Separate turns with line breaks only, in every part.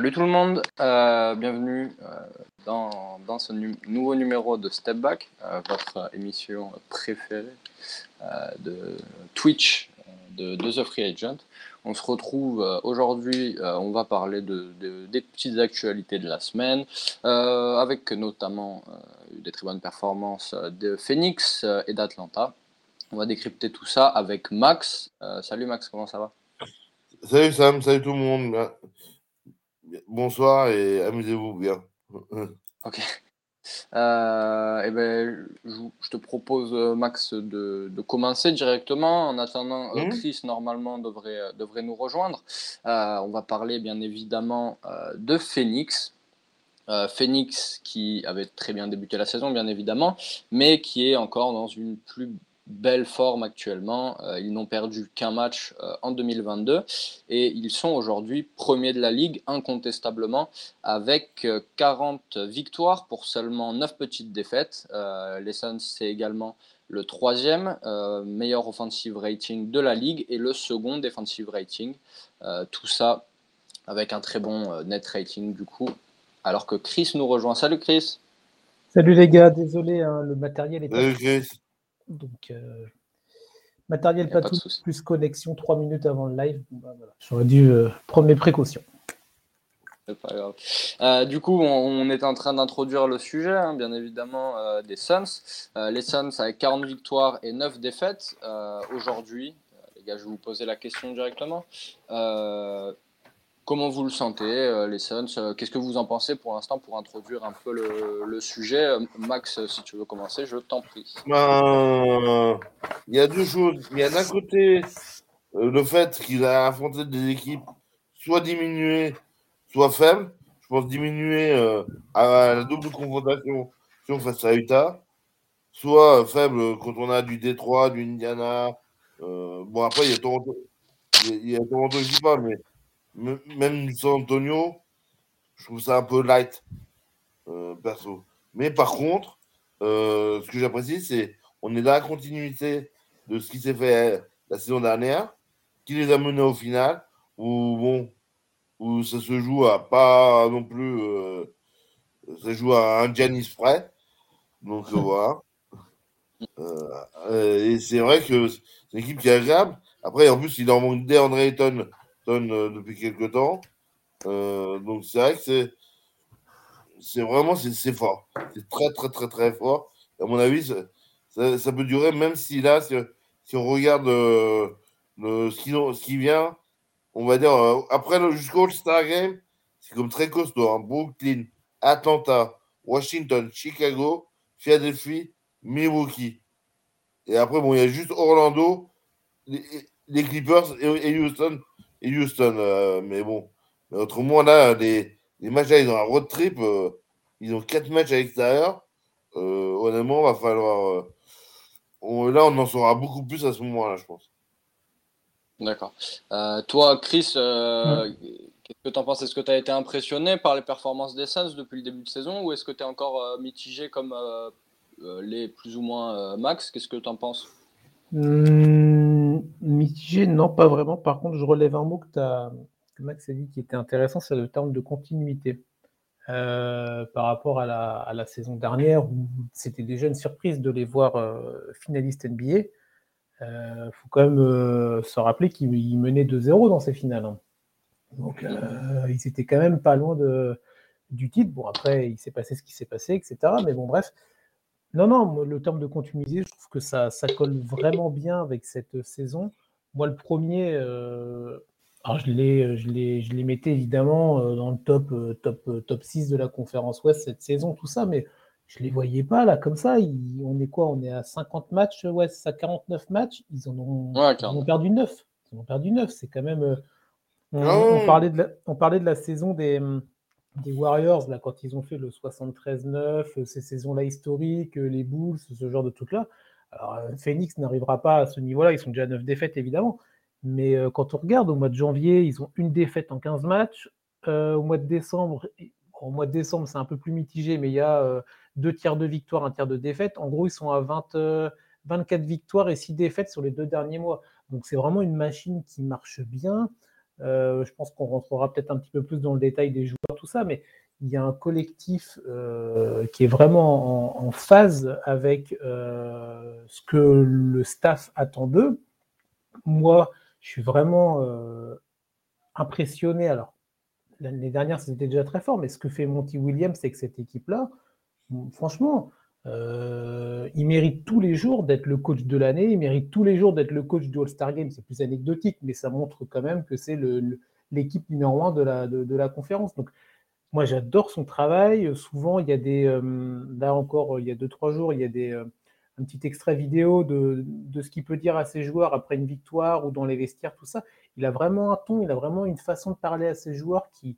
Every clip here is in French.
Salut tout le monde, euh, bienvenue euh, dans, dans, ce nouveau numéro de Step Back, euh, votre émission préférée de Twitch de, The Free Agent. On se retrouve aujourd'hui, on va parler de, des petites actualités de la semaine, avec notamment des très bonnes performances de Phoenix et d'Atlanta. On va décrypter tout ça avec Max. salut Max, comment ça va?
Salut Sam, salut tout le monde. Bonsoir et amusez-vous bien.
ok. Euh, eh ben, je, te propose, euh, Max, de, commencer directement. En attendant, euh, mmh. Chris, normalement, devrait, devrait nous rejoindre. on va parler, bien évidemment, de Phoenix. Phoenix qui avait très bien débuté la saison, bien évidemment, mais qui est encore dans une plus belle forme actuellement. Euh, ils n'ont perdu qu'un match euh, en 2022 et ils sont aujourd'hui premiers de la ligue incontestablement avec 40 euh, victoires pour seulement 9 petites défaites. les Suns, c'est également le troisième meilleur offensive rating de la ligue et le second defensive rating. tout ça avec un très bon net rating du coup. Alors que Chris nous rejoint. Salut Chris.
Salut les gars, désolé, hein, le matériel est.
Salut Chris.
Donc, euh, matériel pas, tout, plus connexion 3 minutes avant le live. Bah, J'aurais dû euh, prendre mes précautions.
Pas grave. Euh, du coup, on, est en train d'introduire le sujet, hein, bien évidemment, des Suns. les Suns avec 40 victoires et 9 défaites aujourd'hui. les gars, je vais vous poser la question directement. Comment vous le sentez, euh, les Suns euh, Qu'est-ce que vous en pensez pour l'instant pour introduire un peu le, sujet euh, Max, si tu veux commencer, je t'en prie.
Ben, il y a deux choses. Il y a d'un côté le fait qu'il a affronté des équipes soit diminuées, soit faibles. Je pense diminuer à la double confrontation face à Utah, soit faible quand on a du Détroit, du Indiana. bon, après, il y a Toronto. Il y a Toronto qui pas, mais même San Antonio, je trouve ça un peu light, euh, perso. Mais par contre, euh, ce que j'apprécie, c'est on est dans la continuité de ce qui s'est fait la saison dernière, qui les a menés au final, où bon, où ça se joue à pas non plus, euh, ça joue à un Giannis près. Donc voilà. et c'est vrai que c'est une équipe qui est agréable. Après, en plus, il en manque d'Andre Ayton euh, depuis quelques temps. Euh, donc c'est vrai que c'est c'est vraiment c'est fort. C'est très très très très fort. À mon avis, ça, peut durer même si là, si, on regarde euh, le, ce, qui, ce qui vient, on va dire après jusqu'au All-Star Game, c'est comme très costaud. Hein. Brooklyn, Atlanta, Washington, Chicago, Philadelphie, Milwaukee. Et après, bon, il y a juste Orlando, les, Clippers et Houston et Houston. Euh, mais bon, mais autrement, là, les, les matchs, là, ils ont un road trip. Euh, ils ont quatre matchs à l'extérieur. Euh, honnêtement, va falloir. là, on en saura beaucoup plus à ce moment-là, je pense.
D'accord. toi, Chris, qu'est-ce que tu en penses? Est-ce que tu as été impressionné par les performances des Suns depuis le début de saison ou est-ce que tu es encore mitigé comme les plus ou moins Max? Qu'est-ce que tu en penses?
Mmh, Mitigé, non, pas vraiment. Par contre, je relève un mot que, as, Max a dit qui était intéressant, c'est le terme de continuité. Euh, par rapport à la, saison dernière, où c'était déjà une surprise de les voir euh, finalistes NBA. Il euh, faut quand même se rappeler qu'ils menaient 2-0 dans ces finales. Hein. Donc, ils étaient quand même pas loin de, du titre. Bon, après, il s'est passé ce qui s'est passé, etc. Mais bon, bref, non, non, le terme de continuité, je trouve que ça, ça colle vraiment bien avec cette saison. Moi, le premier, euh, je l'ai, je l'ai, je les mettais évidemment euh, dans le top, euh, top, top 6 de la conférence Ouest cette saison, tout ça, mais je ne les voyais pas là comme ça. on est quoi? On est à 50 matchs Ouest, à 49 matchs? Ils en ont, ont perdu 9. Ils en ont perdu 9. C'est quand même. On, ah parlait de la, on parlait de la saison des des Warriors, là, quand ils ont fait le 73-9, ces saisons-là historiques, les Bulls, ce genre de trucs-là. Alors, euh, Phoenix n'arrivera pas à ce niveau-là, ils sont déjà à 9 défaites, évidemment. Mais euh, quand on regarde, au mois de janvier, ils ont une défaite en 15 matchs. Euh, au mois de décembre, au mois de décembre, c'est un peu plus mitigé, mais il y a deux tiers de victoire, un tiers de défaite. En gros, ils sont à 20, 24 victoires et 6 défaites sur les deux derniers mois. Donc, c'est vraiment une machine qui marche bien. Je pense qu'on rentrera peut-être un petit peu plus dans le détail des joueurs, tout ça, mais il y a un collectif qui est vraiment en, phase avec ce que le staff attend d'eux. Moi, je suis vraiment impressionné. Alors, l'année dernière, c'était déjà très fort, mais ce que fait Monty Williams, que cette équipe-là, franchement, euh, il mérite tous les jours d'être le coach de l'année, il mérite tous les jours d'être le coach du All-Star Game. C'est plus anecdotique, mais ça montre quand même que c'est l'équipe numéro un de la, de, la conférence. Donc, moi, j'adore son travail. Souvent, il y a des. Euh, là encore, il y a deux, trois jours, il y a des, euh, un petit extrait vidéo de, de ce qu'il peut dire à ses joueurs après une victoire ou dans les vestiaires, tout ça. Il a vraiment un ton, il a vraiment une façon de parler à ses joueurs qui,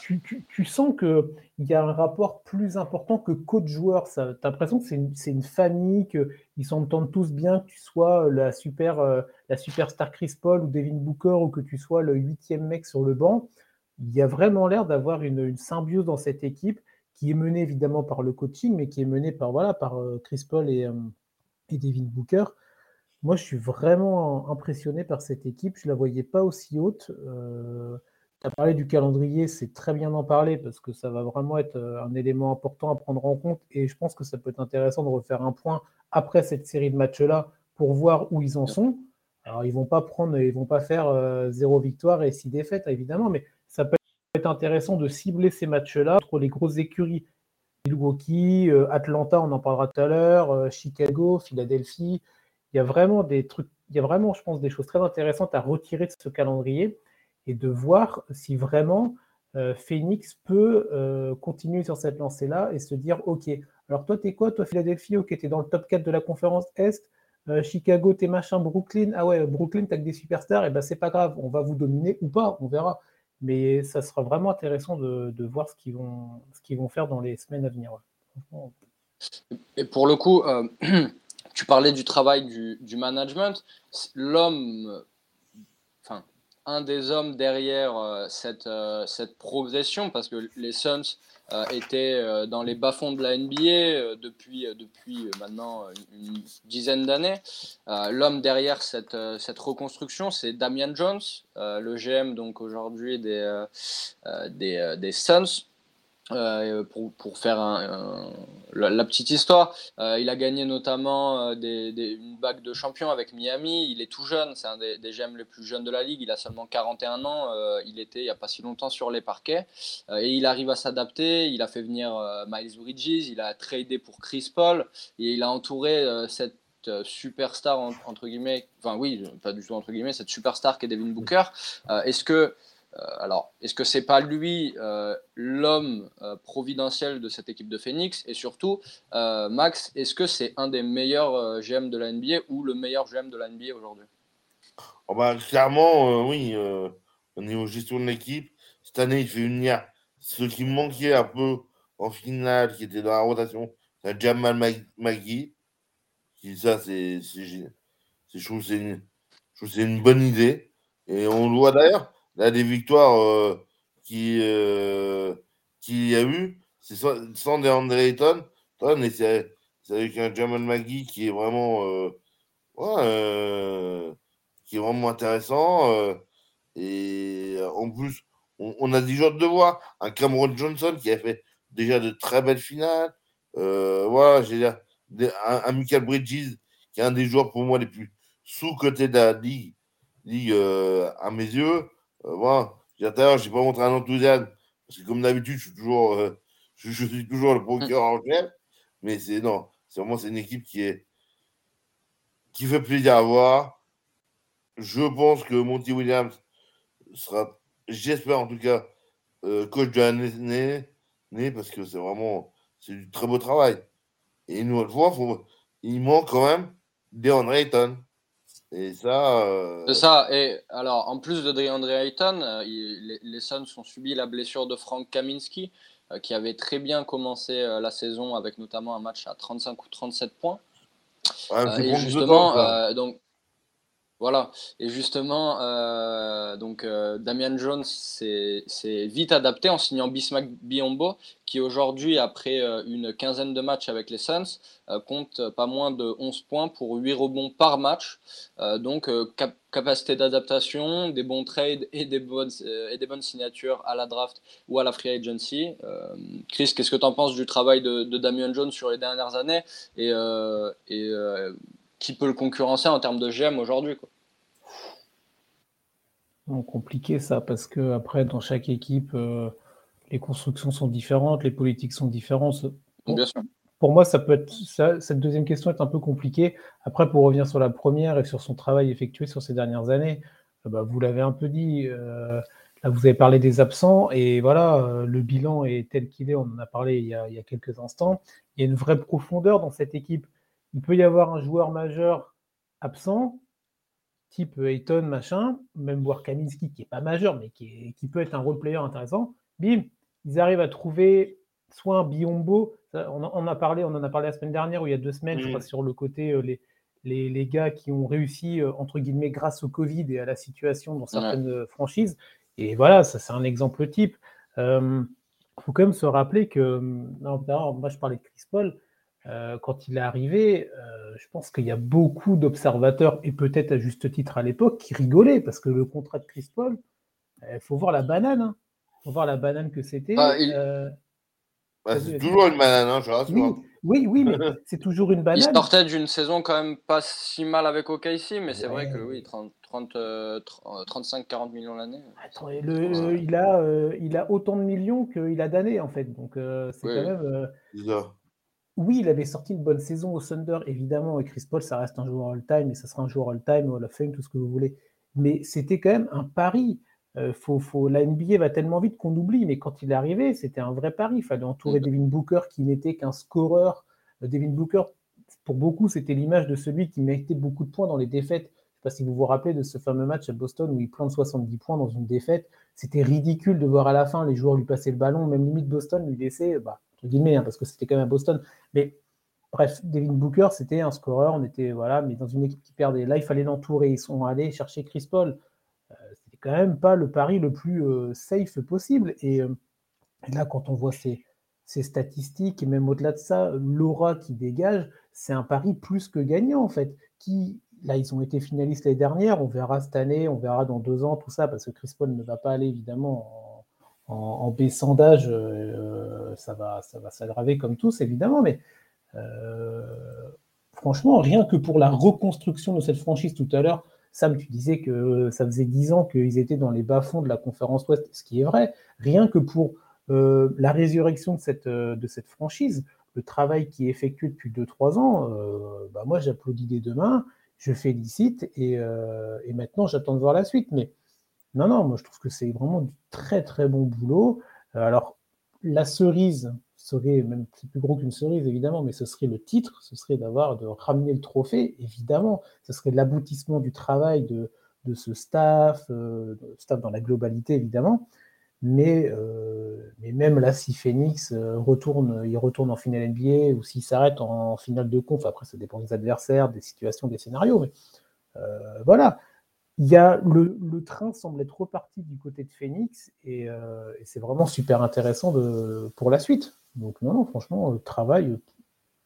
tu, sens qu'il y a un rapport plus important que coach-joueur. Tu as l'impression que c'est une, famille, qu'ils s'entendent tous bien, que tu sois la, super, euh, la superstar Chris Paul ou Devin Booker ou que tu sois le huitième mec sur le banc. Il y a vraiment l'air d'avoir une, symbiose dans cette équipe qui est menée évidemment par le coaching, mais qui est menée par, voilà, par euh, Chris Paul et, euh, Devin Booker. Moi, je suis vraiment impressionné par cette équipe. Je ne la voyais pas aussi haute. Tu as parlé du calendrier, c'est très bien d'en parler parce que ça va vraiment être euh, un élément important à prendre en compte et je pense que ça peut être intéressant de refaire un point après cette série de matchs-là pour voir où ils en sont. Alors, ils vont pas prendre, ils vont pas faire euh, zéro victoire et six défaites, évidemment, mais ça peut être intéressant de cibler ces matchs-là entre les grosses écuries. Milwaukee, euh, Atlanta, on en parlera tout à l'heure, Chicago, Philadelphie. Il y a vraiment des trucs, il y a vraiment, je pense, des choses très intéressantes à retirer de ce calendrier et de voir si vraiment euh, Phoenix peut euh, continuer sur cette lancée-là et se dire Ok, alors toi, t'es quoi? Toi, Philadelphie, ok, t'es dans le top 4 de la conférence Est. Euh, Chicago, t'es machin. Brooklyn, ah ouais, Brooklyn, t'as que des superstars, et eh ben c'est pas grave, on va vous dominer ou pas, on verra. Mais ça sera vraiment intéressant de, voir ce qu'ils vont, ce vont faire dans les semaines à venir.
Et pour le coup, tu parlais du travail du, du management. L'homme un des hommes derrière euh, cette, euh, progression, parce que les Suns euh, étaient dans les bas-fonds de la NBA depuis, depuis maintenant une, dizaine d'années. L'homme derrière cette, cette reconstruction, c'est Damian Jones, le GM donc aujourd'hui des, des, des Suns. Euh, pour, faire la, petite histoire, euh, il a gagné notamment euh, une bague de champion avec Miami. Il est tout jeune, c'est un des, des GM les plus jeunes de la ligue. Il a seulement 41 ans. il était il n'y a pas si longtemps sur les parquets et il arrive à s'adapter. Il a fait venir Miles Bridges, il a tradé pour Chris Paul et il a entouré cette superstar entre guillemets, enfin oui, pas du tout entre guillemets, cette superstar qui est Devin Booker. Est-ce que alors, est-ce que c'est pas lui euh, l'homme euh, providentiel de cette équipe de Phoenix? Et surtout, Max, est-ce que c'est un des meilleurs GM de la NBA ou le meilleur GM de la NBA aujourd'hui?
Oh bah, Clairement, oui. au niveau gestion de l'équipe, cette année, il fait une nière. Ce qui manquait un peu en finale, qui était dans la rotation, c'est Jamal Magui. Ça, c'est, je trouve que c'est une bonne idée. Et on le voit d'ailleurs Là, des victoires euh, qui, euh, qu'il y a eu, c'est sans, sans et c'est, avec un Jamal Magui qui est vraiment, euh, ouais, qui est vraiment intéressant. et en plus, on, a des joueurs de voix. Un Cameron Johnson qui a fait déjà de très belles finales. voilà, j'ai un, un, Michael Bridges qui est un des joueurs pour moi les plus sous-cotés de la ligue à mes yeux. Euh, moi, d'ailleurs, je n'ai pas montré un enthousiasme, parce que comme d'habitude, je suis toujours, euh, je, suis toujours le procureur en chef. Mais c'est non, c'est vraiment une équipe qui est qui fait plaisir à voir. Je pense que Monty Williams sera, j'espère en tout cas, euh, coach de l'année, parce que c'est vraiment c'est du très beau travail. Et une nouvelle fois, il manque quand même DeAndre Ayton. Et ça. Euh,
c'est ça. Et alors, en plus de DeAndre Ayton, euh, les, Suns ont subi la blessure de Frank Kaminski, euh, qui avait très bien commencé la saison avec notamment un match à 35 ou 37 points. et justement, donc. Voilà, et justement, euh, donc euh, Damian Jones s'est vite adapté en signant Bismack Biombo, qui aujourd'hui, après euh, une quinzaine de matchs avec les Suns, compte pas moins de 11 points pour 8 rebonds par match. donc, capacité d'adaptation, des bons trades et des bonnes, et des bonnes signatures à la draft ou à la free agency. Chris, qu'est-ce que tu en penses du travail de, de, Damian Jones sur les dernières années et qui peut le concurrencer en termes de GM aujourd'hui
Compliqué ça, parce que après, dans chaque équipe, euh, les constructions sont différentes, les politiques sont différentes.
Bien sûr.
Pour moi, ça peut être cette deuxième question est un peu compliquée. Après, pour revenir sur la première et sur son travail effectué sur ces dernières années, euh, bah, vous l'avez un peu dit. Euh, là, vous avez parlé des absents et voilà, le bilan est tel qu'il est. On en a parlé il y a, il y a quelques instants. Il y a une vraie profondeur dans cette équipe il peut y avoir un joueur majeur absent, type Ayton, machin, même voir Kaminski qui n'est pas majeur, mais qui, peut être un role player intéressant. Bim, ils arrivent à trouver soit un Biombo, on, en a parlé, on en a parlé la semaine dernière ou il y a deux semaines, je crois, sur le côté euh, les, les, gars qui ont réussi, euh, entre guillemets, grâce au Covid et à la situation dans certaines franchises. Et voilà, ça c'est un exemple type. Il euh, faut quand même se rappeler que, non, moi je parlais de Chris Paul, euh, quand il est arrivé, euh, je pense qu'il y a beaucoup d'observateurs, et peut-être à juste titre à l'époque, qui rigolaient parce que le contrat de Chris Paul, il euh, faut voir la banane. Il hein. faut voir la banane que c'était. Ah,
bah, c'est toujours une banane, hein, je
rassure. Oui, oui, mais c'est toujours une banane. Il
sortait d'une saison quand même pas si mal avec OKC, mais c'est vrai que oui, 35-40 millions l'année.
il, a, il a autant de millions qu'il a d'années, en fait. Donc, c'est quand même oui, il avait sorti une bonne saison au Thunder, évidemment, et Chris Paul, ça reste un joueur all-time, et ça sera un joueur all-time, Hall of Fame, tout ce que vous voulez. Mais c'était quand même un pari. Euh, faut, la NBA va tellement vite qu'on oublie, mais quand il est arrivé, c'était un vrai pari. Il fallait entourer mm. Devin Booker, qui n'était qu'un scoreur. Euh, Devin Booker, pour beaucoup, c'était l'image de celui qui méritait beaucoup de points dans les défaites. Je ne sais pas si vous vous rappelez de ce fameux match à Boston où il plante 70 points dans une défaite. C'était ridicule de voir à la fin les joueurs lui passer le ballon, même limite Boston lui laisser, bah, guillemets, hein, parce que c'était quand même à Boston. Mais bref, Devin Booker, c'était un scoreur, on était, voilà, mais dans une équipe qui perdait. Là, il fallait l'entourer. Ils sont allés chercher Chris Paul. Euh, c'était quand même pas le pari le plus euh, safe possible. Euh, et, là, quand on voit ces, statistiques, et même au-delà de ça, l'aura qui dégage, c'est un pari plus que gagnant, en fait. Qui, là, ils ont été finalistes l'année dernière, on verra cette année, on verra dans deux ans, tout ça, parce que Chris Paul ne va pas aller, évidemment, en, baissant d'âge, euh, ça va, s'aggraver comme tous, évidemment, mais euh, franchement, rien que pour la reconstruction de cette franchise tout à l'heure, Sam, tu disais que ça faisait dix ans qu'ils étaient dans les bas-fonds de la conférence Ouest, ce qui est vrai. Rien que pour euh, la résurrection de cette, de cette franchise, le travail qui est effectué depuis 2-3 ans, bah moi j'applaudis dès demain, je félicite et, et maintenant j'attends de voir la suite. Mais non, non, moi je trouve que c'est vraiment du très très bon boulot. Euh, alors, la cerise serait même plus gros qu'une cerise, évidemment, mais ce serait le titre, ce serait d'avoir de ramener le trophée, évidemment. Ce serait l'aboutissement du travail de, de ce staff, euh, staff dans la globalité, évidemment. Mais, euh, mais même là, si Phoenix retourne, il retourne en finale NBA ou s'il s'arrête en, finale de conf, après ça dépend des adversaires, des situations, des scénarios. Mais voilà, il y a le, train semble être reparti du côté de Phoenix euh, et, c'est vraiment super intéressant de, pour la suite. Donc non, non franchement, travail,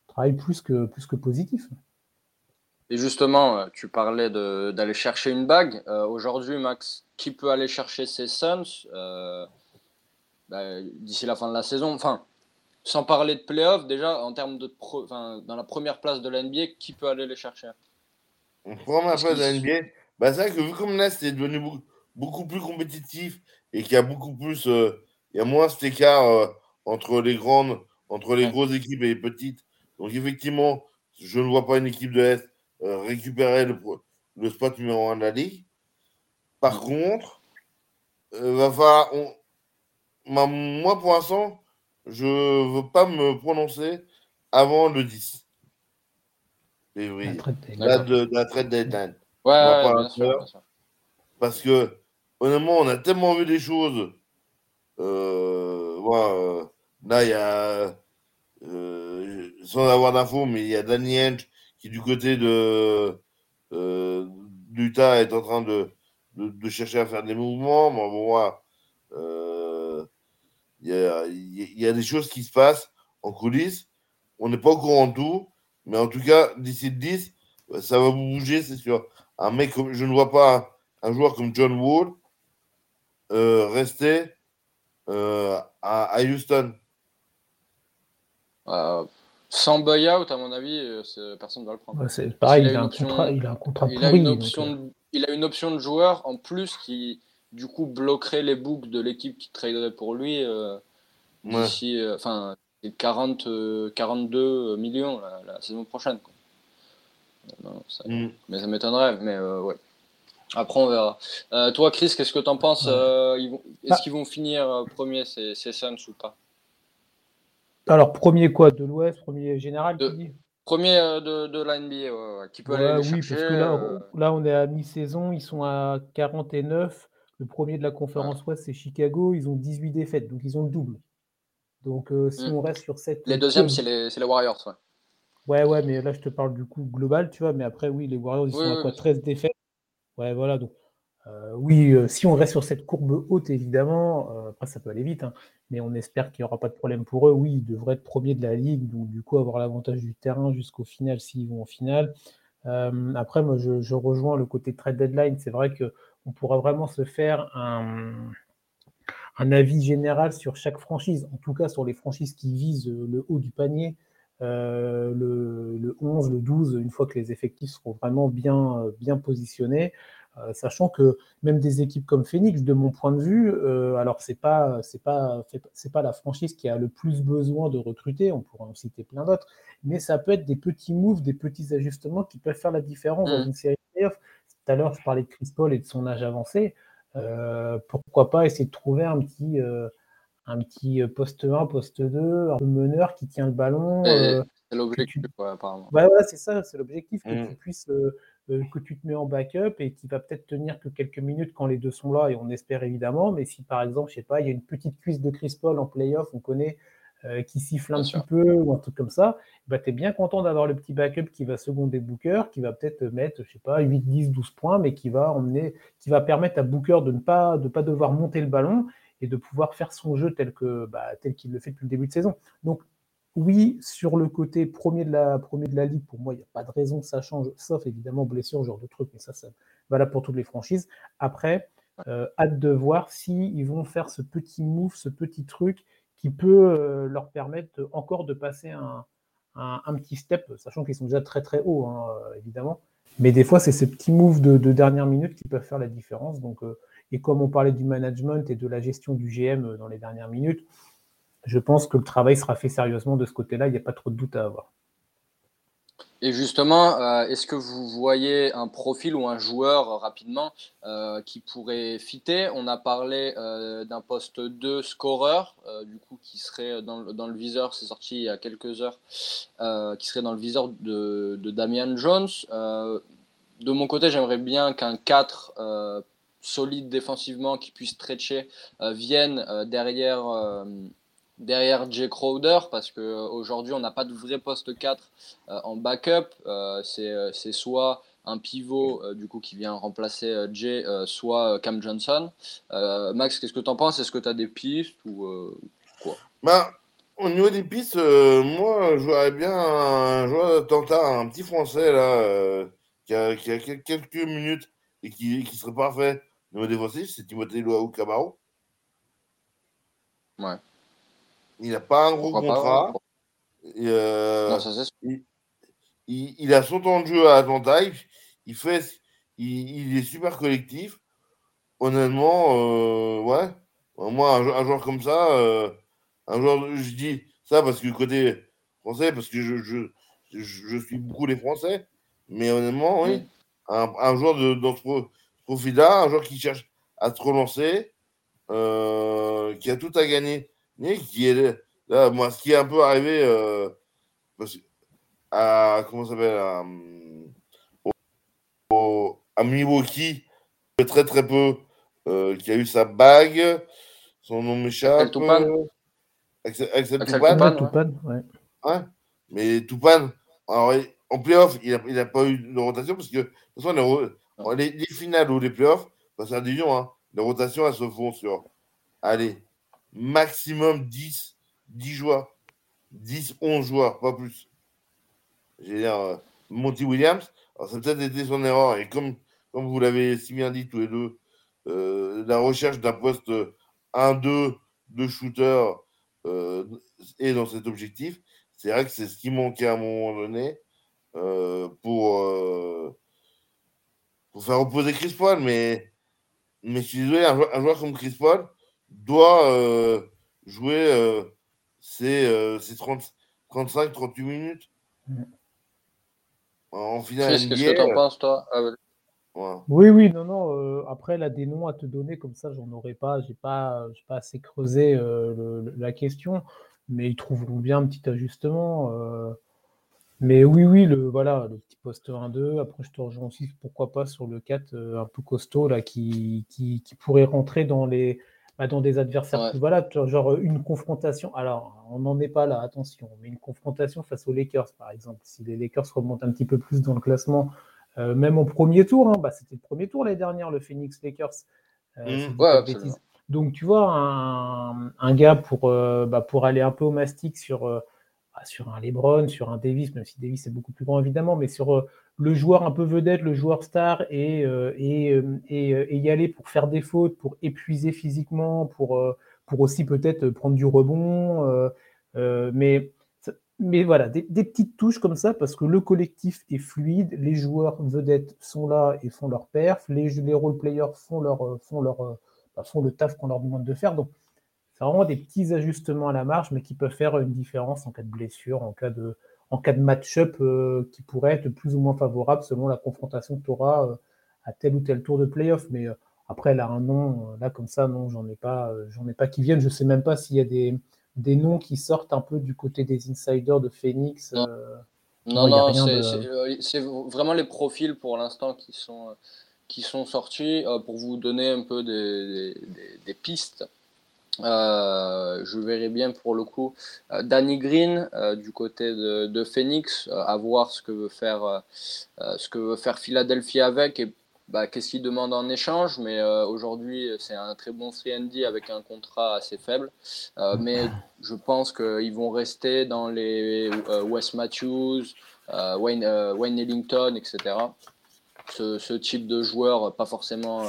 travail plus que, plus que positif.
Et justement, euh, tu parlais d'aller chercher une bague. Euh, aujourd'hui, Max, qui peut aller chercher ses Suns bah, d'ici la fin de la saison? Enfin, sans parler de playoffs, déjà, en termes de dans la première place de l'NBA, qui peut aller les chercher?
Première place de l'NBA bah, c'est vrai que vu comme là, c'est devenu beaucoup, plus compétitif et qu'il y a beaucoup plus. Euh, il y a moins cet écart euh, entre les grandes, entre les grosses équipes et les petites. Donc, effectivement, je ne vois pas une équipe de S euh, récupérer le, spot numéro 1 de la ligue. Par contre, va falloir, moi, pour l'instant, je ne veux pas me prononcer avant le 10 février. La, de, la traite des
Ouais,
Parce que, honnêtement, on a tellement vu des choses. Euh, euh là, il y a, euh, sans avoir d'infos, mais il y a Danny Henge qui, du côté de, euh, l'Utah est en train de, de, chercher à faire des mouvements. Bon, il y, a, y, a, des choses qui se passent en coulisses. On n'est pas au courant de tout, mais en tout cas, d'ici le 10, ça va bouger, c'est sûr. Un mec comme, je ne vois pas un, joueur comme John Wall euh, rester euh, à, Houston.
sans buyout, à mon avis, personne ne va le prendre.
c'est pareil, il a, un contrat, il a un contrat
il a une option il a une option de joueur en plus qui, du coup, bloquerait les books de l'équipe qui traderait pour lui euh, d'ici, euh, enfin, 40, 42 euh, millions la, saison prochaine. Mm. Mais ça m'étonnerait, mais ouais. Après, on verra. toi, Chris, qu'est-ce que tu en penses Est-ce ah. qu'ils vont finir premier, ces, ces Suns ou pas?
Alors, premier quoi De l'Ouest Premier général tu dis?
Premier euh, de, de la NBA, qui peut aller oui, parce que
là, euh, là, on est à mi-saison, ils sont à 49. Le premier de la conférence Ouest, c'est Chicago. Ils ont 18 défaites, donc ils ont le double. Donc, euh, si mmh. on reste sur cette.
Les deuxièmes, c'est les, les, Warriors, ouais.
Ouais, ouais, mais là, je te parle du coup global, tu vois. Mais après, oui, les Warriors, ils sont à quoi 13 défaites? Ouais, voilà. Donc, oui, si on reste sur cette courbe haute, évidemment, après, ça peut aller vite. Hein mais on espère qu'il n'y aura pas de problème pour eux. Oui, ils devraient être premiers de la ligue, donc du coup avoir l'avantage du terrain jusqu'au final s'ils vont en finale. Euh, après, moi, je, rejoins le côté trade deadline. C'est vrai qu'on pourra vraiment se faire un, avis général sur chaque franchise, en tout cas sur les franchises qui visent le haut du panier. Euh, le, le, 11, le 12, une fois que les effectifs seront vraiment bien, bien positionnés. Euh, sachant que même des équipes comme Phoenix, de mon point de vue, euh, alors c'est pas c'est pas c'est pas la franchise qui a le plus besoin de recruter, on pourrait en citer plein d'autres, mais ça peut être des petits moves, des petits ajustements qui peuvent faire la différence dans mm. une série de playoffs. Tout à l'heure, je parlais de Chris Paul et de son âge avancé. Euh, pourquoi pas essayer de trouver un petit un petit poste 1, poste 2, un meneur qui tient le ballon.
c'est l'objectif, apparemment.
Ouais, ouais, c'est ça, c'est l'objectif, que mm. tu puisses euh, que tu te mets en backup et qui va peut-être tenir que quelques minutes quand les deux sont là, et on espère évidemment. Mais si par exemple, je sais pas, il y a une petite cuisse de Chris Paul en playoff, on connaît, euh, qui siffle un petit peu ou un truc comme ça, bah, tu es bien content d'avoir le petit backup qui va seconder Booker, qui va peut-être mettre, je sais pas, 8, 10, 12 points, mais qui va emmener, qui va permettre à Booker de ne pas, de pas devoir monter le ballon et de pouvoir faire son jeu tel que bah, tel qu'il le fait depuis le début de saison. Donc oui, sur le côté premier de la, premier de la ligue, pour moi, il n'y a pas de raison que ça change, sauf évidemment blessure, genre de truc, mais ça, ça valable pour toutes les franchises. Après, euh, hâte de voir s'ils ils vont faire ce petit move, ce petit truc qui peut euh, leur permettre encore de passer un, un, petit step, sachant qu'ils sont déjà très très hauts, hein, euh, évidemment. Mais des fois, c'est ces petits moves de, de, dernière minute qui peuvent faire la différence. Donc, et comme on parlait du management et de la gestion du GM dans les dernières minutes, je pense que le travail sera fait sérieusement de ce côté-là, il n'y a pas trop de doute à avoir.
Et justement, euh, est-ce que vous voyez un profil ou un joueur euh, rapidement euh, qui pourrait fitter? On a parlé d'un poste 2 scoreur, du coup, qui serait dans, le viseur, c'est sorti il y a quelques heures, qui serait dans le viseur de, de Damian Jones. de mon côté, j'aimerais bien qu'un 4 solide défensivement qui puisse stretcher vienne derrière derrière Jay Crowder parce qu'aujourd'hui on n'a pas de vrai poste 4 euh, en backup. Euh, euh, c'est soit un pivot du coup qui vient remplacer Jay, soit Cam Johnson. Max, qu'est-ce que tu en penses? Est-ce que tu as des pistes ou quoi?
Bah, Au niveau des pistes, moi je voudrais bien un joueur de un petit français là, qui a, qui, a, quelques minutes et qui, qui serait parfait niveau défensif, c'est Timothée Loaou Camaro.
Ouais.
Il n'a pas un gros contrat. Euh, il, a son temps de jeu à Atlanta. Il, fait, il, est super collectif. Honnêtement, euh, ouais. Moi, un, joueur comme ça, euh, un joueur, je dis ça parce que côté français, parce que je, je, je, suis beaucoup les Français. Mais honnêtement, oui. Mm. Un, joueur de, dans ce profil-là, un joueur qui cherche à se relancer, qui a tout à gagner qui est là, moi, ce qui est un peu arrivé euh, à comment s'appelle à, à Milwaukee, très très peu, euh, qui a eu sa bague, son nom m'échappe. Axel, Axel,
Toupane. ouais.
ouais. Mais Toupane, alors, en playoff, il n'a il a pas eu de rotation parce que de toute façon, les, finales ou les playoffs, c'est un division, hein, les rotations, elles se font sur, allez, maximum 10, 10 joueurs. 10, 11 joueurs, pas plus. J'ai dire, euh, Monty Williams, alors ça a peut-être été son erreur, et comme, comme vous l'avez si bien dit tous les deux, euh, la recherche d'un poste 1-2 de shooter euh, est dans cet objectif. C'est vrai que c'est ce qui manquait à un moment donné pour, pour faire opposer Chris Paul, mais, mais je suis désolé, un, joueur comme Chris Paul doit jouer c'est 35-38 minutes. Mm. En finale,
Qu'est-ce que tu en penses, toi?
Oui, oui, non, non. Euh, après, là, des noms à te donner comme ça, j'en aurais pas. J'ai pas, pas assez creusé euh, la question, mais ils trouveront bien un petit ajustement. Euh. mais oui, oui, le voilà, le petit poste 1-2. Après, je te rejoins aussi, pourquoi pas sur le 4 un peu costaud là, qui, qui, qui pourrait rentrer dans les bah, dans des adversaires voilà, genre une confrontation. Alors, on n'en est pas là, attention, mais une confrontation face aux Lakers, par exemple. Si les Lakers remontent un petit peu plus dans le classement, euh, même au premier tour, hein, bah, c'était le premier tour l'année dernière, le Phoenix Lakers.
Euh, mmh.
Donc, tu vois, un, un gars pour, euh, bah, pour aller un peu au mastic sur, sur un LeBron, sur un Davis, même si Davis est beaucoup plus grand évidemment, mais sur le joueur un peu vedette, le joueur star, et, euh, euh, euh, et, y aller pour faire des fautes, pour épuiser physiquement, pour, pour aussi peut-être prendre du rebond. mais, mais voilà, des, petites touches comme ça, parce que le collectif est fluide, les joueurs vedettes sont là et font leur perf, les, les role players font, leur, font, leur, bah, font le taf qu'on leur demande de faire. Donc, c'est vraiment des petits ajustements à la marge, mais qui peuvent faire une différence en cas de blessure, en cas de, en cas de match-up euh, qui pourrait être plus ou moins favorable selon la confrontation que tu auras euh, à tel ou tel tour de playoff. Mais euh, après, là, un nom, là, comme ça, non, j'en ai pas, j'en ai pas qui viennent. Je sais même pas s'il y a des, des noms qui sortent un peu du côté des insiders de Phoenix.
Non, non, c'est vraiment les profils pour l'instant qui sont, qui sont sortis pour vous donner un peu des, des pistes. Euh, je verrai bien pour le coup euh, Danny Green euh, du côté de, Phoenix, à voir ce que veut faire, ce que veut faire Philadelphie avec et bah, qu'est-ce qu'il demande en échange. Mais aujourd'hui, c'est un très bon 3 avec un contrat assez faible. mais je pense qu'ils vont rester dans les Wes Matthews, Wayne, Wayne Ellington, etc. Ce, ce, type de joueur, pas forcément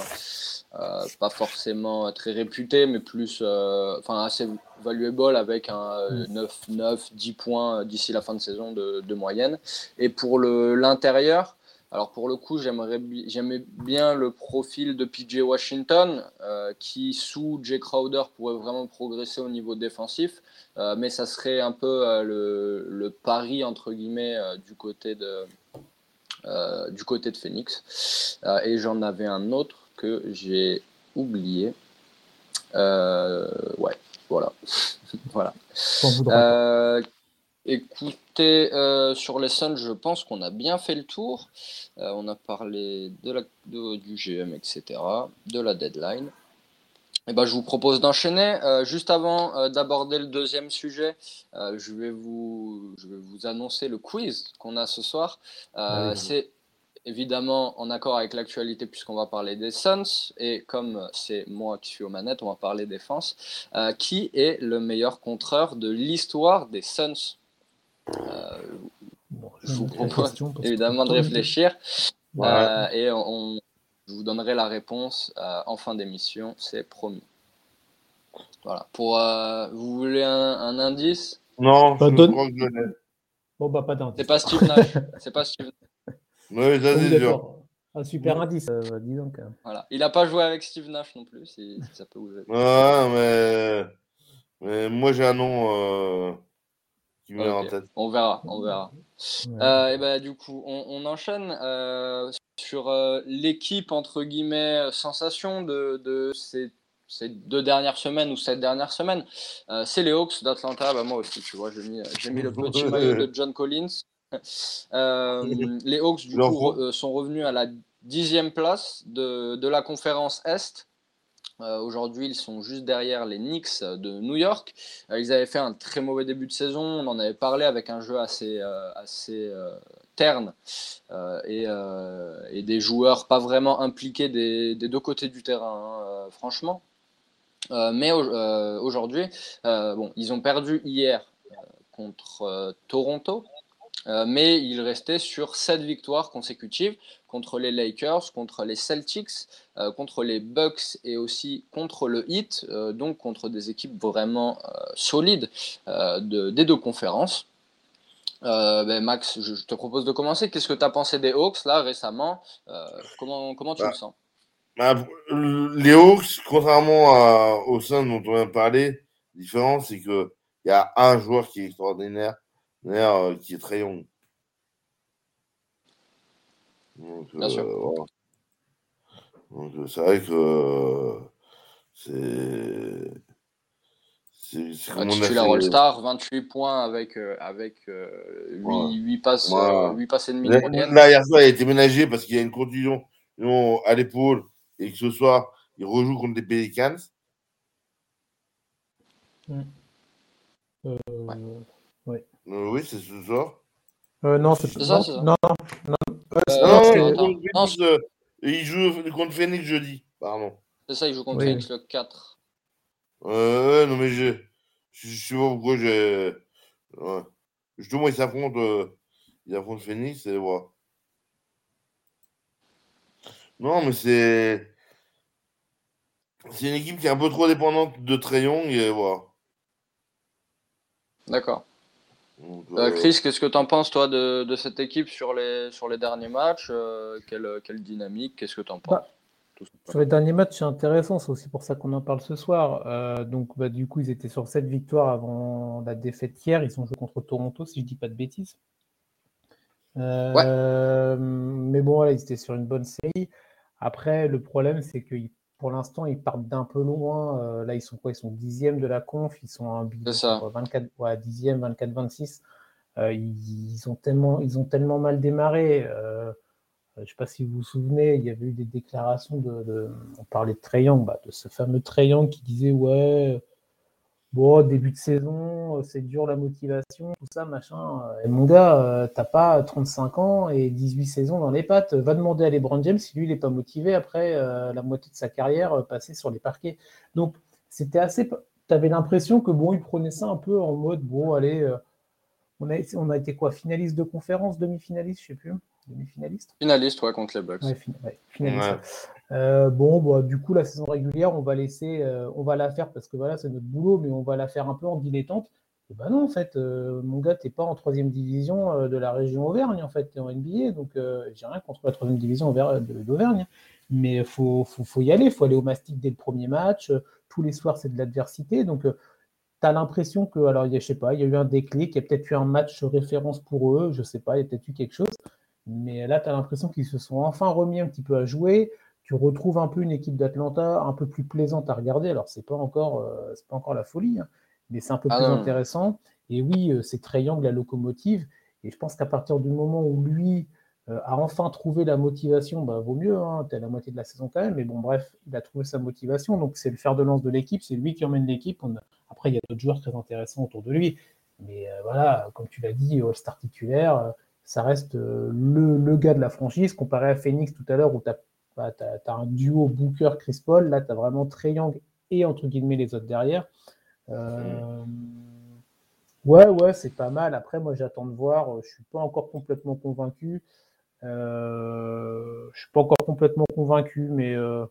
euh, pas forcément très réputé, mais plus euh, enfin assez valuable avec un 9, 9 10 points d'ici la fin de saison de, de moyenne. Et pour l'intérieur, alors pour le coup, j'aimerais j'aimais bien le profil de PJ Washington, euh, qui sous Jay Crowder pourrait vraiment progresser au niveau défensif, mais ça serait un peu le, le, pari entre guillemets du côté de du côté de Phoenix. et j'en avais un autre que j'ai oublié. Euh, ouais, voilà. voilà. Euh, écoutez, euh, sur les Suns, je pense qu'on a bien fait le tour. on a parlé de la, du GM, etc., de la deadline. Eh ben, je vous propose d'enchaîner. juste avant d'aborder le deuxième sujet, je, vais vous, je vais vous annoncer le quiz qu'on a ce soir. C'est évidemment en accord avec l'actualité puisqu'on va parler des Suns et comme c'est moi qui suis aux manettes, on va parler défense. Euh, qui est le meilleur contreur de l'histoire des Suns? Euh, Je vous propose évidemment de réfléchir euh, et on, je vous donnerai la réponse en fin d'émission, c'est promis. Voilà. Pour vous voulez un, indice?
Non,
bah, donne... Bon bah pas d'indice.
C'est pas Steve Nash. c'est pas Steve
oui, ça c'est sûr.
Un super indice, euh, dis donc.
Voilà. Il n'a pas joué avec Steve Nash non plus, si, ça peut vous aider.
Ouais, mais, moi j'ai un nom euh, qui me vient en tête.
On verra, on verra. Euh, et ben, du coup, on, enchaîne sur l'équipe, entre guillemets, sensation de, de ces, ces, deux dernières semaines ou cette dernière semaine. c'est les Hawks d'Atlanta. Bah, moi aussi, tu vois, j'ai mis, mis le petit maillot de John Collins. Euh, les Hawks, du coup, euh, sont revenus à la dixième place de, de la conférence Est. Euh, aujourd'hui, ils sont juste derrière les Knicks de New York. ils avaient fait un très mauvais début de saison. On en avait parlé avec un jeu assez, assez terne et, et, des joueurs pas vraiment impliqués des, des deux côtés du terrain, hein, franchement. mais aujourd'hui, bon, ils ont perdu hier contre Toronto, mais ils restaient sur sept victoires consécutives contre les Lakers, contre les Celtics, euh, contre les Bucks et aussi contre le Heat, euh, donc contre des équipes vraiment euh, solides des deux conférences. Ben Max, je, te propose de commencer. Qu'est-ce que tu as pensé des Hawks là récemment? Comment, comment tu
bah,
le sens?
bah, Les Hawks, contrairement au sein dont on vient de parler, la différence c'est qu'il y a un joueur qui est extraordinaire, qui est très young. Donc, Bien sûr. Euh, Donc euh, c'est vrai que euh, c'est.
C'est bah, titulaire All-Star, 28 points avec, avec 8, passes, 8 passes et demi
de moyenne. Là, hier soir, il a été ménagé parce qu'il y a une contusion à l'épaule et que ce soir, il rejoue contre les Pelicans.
Euh,
ouais. Oui, c'est ce soir.
non, c'est ça, ça, Non, non,
euh, il joue contre Phoenix jeudi. Pardon.
C'est ça, il joue contre Phoenix le 4.
Euh, non, mais je, je, sais pas pourquoi j'ai. Ouais. Justement, ils s'affrontent, euh, ils affrontent Phoenix et voilà. Non, mais c'est. C'est une équipe qui est un peu trop dépendante de Trayon et voilà.
D'accord. Euh, euh, Chris, qu'est-ce que tu en penses, toi, de, de, cette équipe sur les, sur les derniers matchs euh, quelle, quelle, dynamique Qu'est-ce que tu en penses? Bah,
Sur les derniers matchs, c'est intéressant. C'est aussi pour ça qu'on en parle ce soir. donc, bah, du coup, ils étaient sur cette victoire avant la défaite hier. Ils ont joué contre Toronto, si je dis pas de bêtises. Ouais. Mais bon, voilà, ils étaient sur une bonne série. Après, le problème, c'est qu'ils pour l'instant, ils partent d'un peu loin. Euh, là, ils sont quoi? Ils sont dixième de la conf. Ils sont un 24, ouais, dixième, 24, 26. Euh, ils, ont tellement, ils ont tellement mal démarré. Euh, je ne sais pas si vous vous souvenez, il y avait eu des déclarations de, on parlait de Triangle, bah, de ce fameux Triangle qui disait ouais, bon, début de saison, euh, c'est dur la motivation, tout ça, machin. Et mon gars, euh, t'as pas 35 ans et 18 saisons dans les pattes. Va demander à LeBron James si lui, il n'est pas motivé après euh, la moitié de sa carrière passée sur les parquets. Donc, c'était assez. T'avais l'impression que bon, il prenait ça un peu en mode bon, allez, on, a, on a été quoi Finaliste de conférence, demi-finaliste, je sais plus. Demi-finaliste
Finaliste, ouais, contre les Bucks.
Euh, bon, bah, du coup, la saison régulière, on va laisser, euh, on va la faire parce que voilà, c'est notre boulot, mais on va la faire un peu en dilettante. Et ben non, en fait, euh, mon gars, t'es pas en troisième division de la région Auvergne, en fait, t'es en NBA, donc j'ai rien contre la troisième division d'Auvergne, mais faut, faut, faut, y aller, faut aller au mastic dès le premier match. tous les soirs, c'est de l'adversité, donc tu as l'impression que, alors, je sais pas, il y a eu un déclic, il y a peut-être eu un match référence pour eux, je sais pas, il y a peut-être eu quelque chose. Mais là, tu as l'impression qu'ils se sont enfin remis un petit peu à jouer tu retrouves un peu une équipe d'Atlanta un peu plus plaisante à regarder. Alors, c'est pas encore, euh, pas encore la folie, hein, mais c'est un peu ah plus intéressant. Et oui, euh, c'est Young, la locomotive. Et je pense qu'à partir du moment où lui euh, a enfin trouvé la motivation, bah, vaut mieux, hein, tu la moitié de la saison quand même, mais bon, bref, il a trouvé sa motivation. Donc, c'est le fer de lance de l'équipe, c'est lui qui emmène l'équipe. Après, il y a d'autres joueurs très intéressants autour de lui. Mais voilà, comme tu l'as dit, All-Star titulaire, ça reste le, le, gars de la franchise, comparé à Phoenix tout à l'heure, où tu as bah, un duo Booker-Chris Paul. Là, tu as vraiment Trey Young et entre guillemets les autres derrière. Euh, ouais, ouais, c'est pas mal. Après, moi, j'attends de voir. Je suis pas encore complètement convaincu. Euh, je suis pas encore complètement convaincu, mais, euh,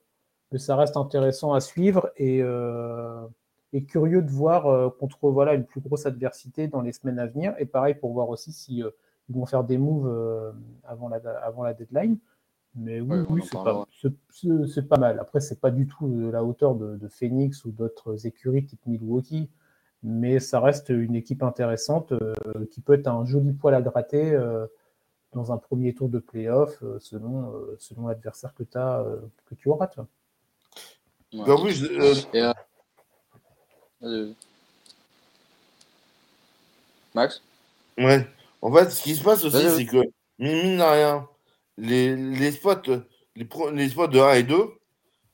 ça reste intéressant à suivre et, euh, et curieux de voir contre voilà une plus grosse adversité dans les semaines à venir. Et pareil pour voir aussi si ils vont faire des moves avant la, avant la deadline. Mais oui, oui c'est pas, mal. Après, c'est pas du tout de la hauteur de, Phoenix ou d'autres écuries type Milwaukee, mais ça reste une équipe intéressante euh, qui peut être un joli poil à gratter euh, dans un premier tour de playoff euh, selon, selon l'adversaire que, as, que tu auras. Toi.
Bah oui,
Max?
Ouais. En fait, ce qui se passe aussi, c'est que, mine de rien, les, les, spots, les, les, spots de 1 et 2,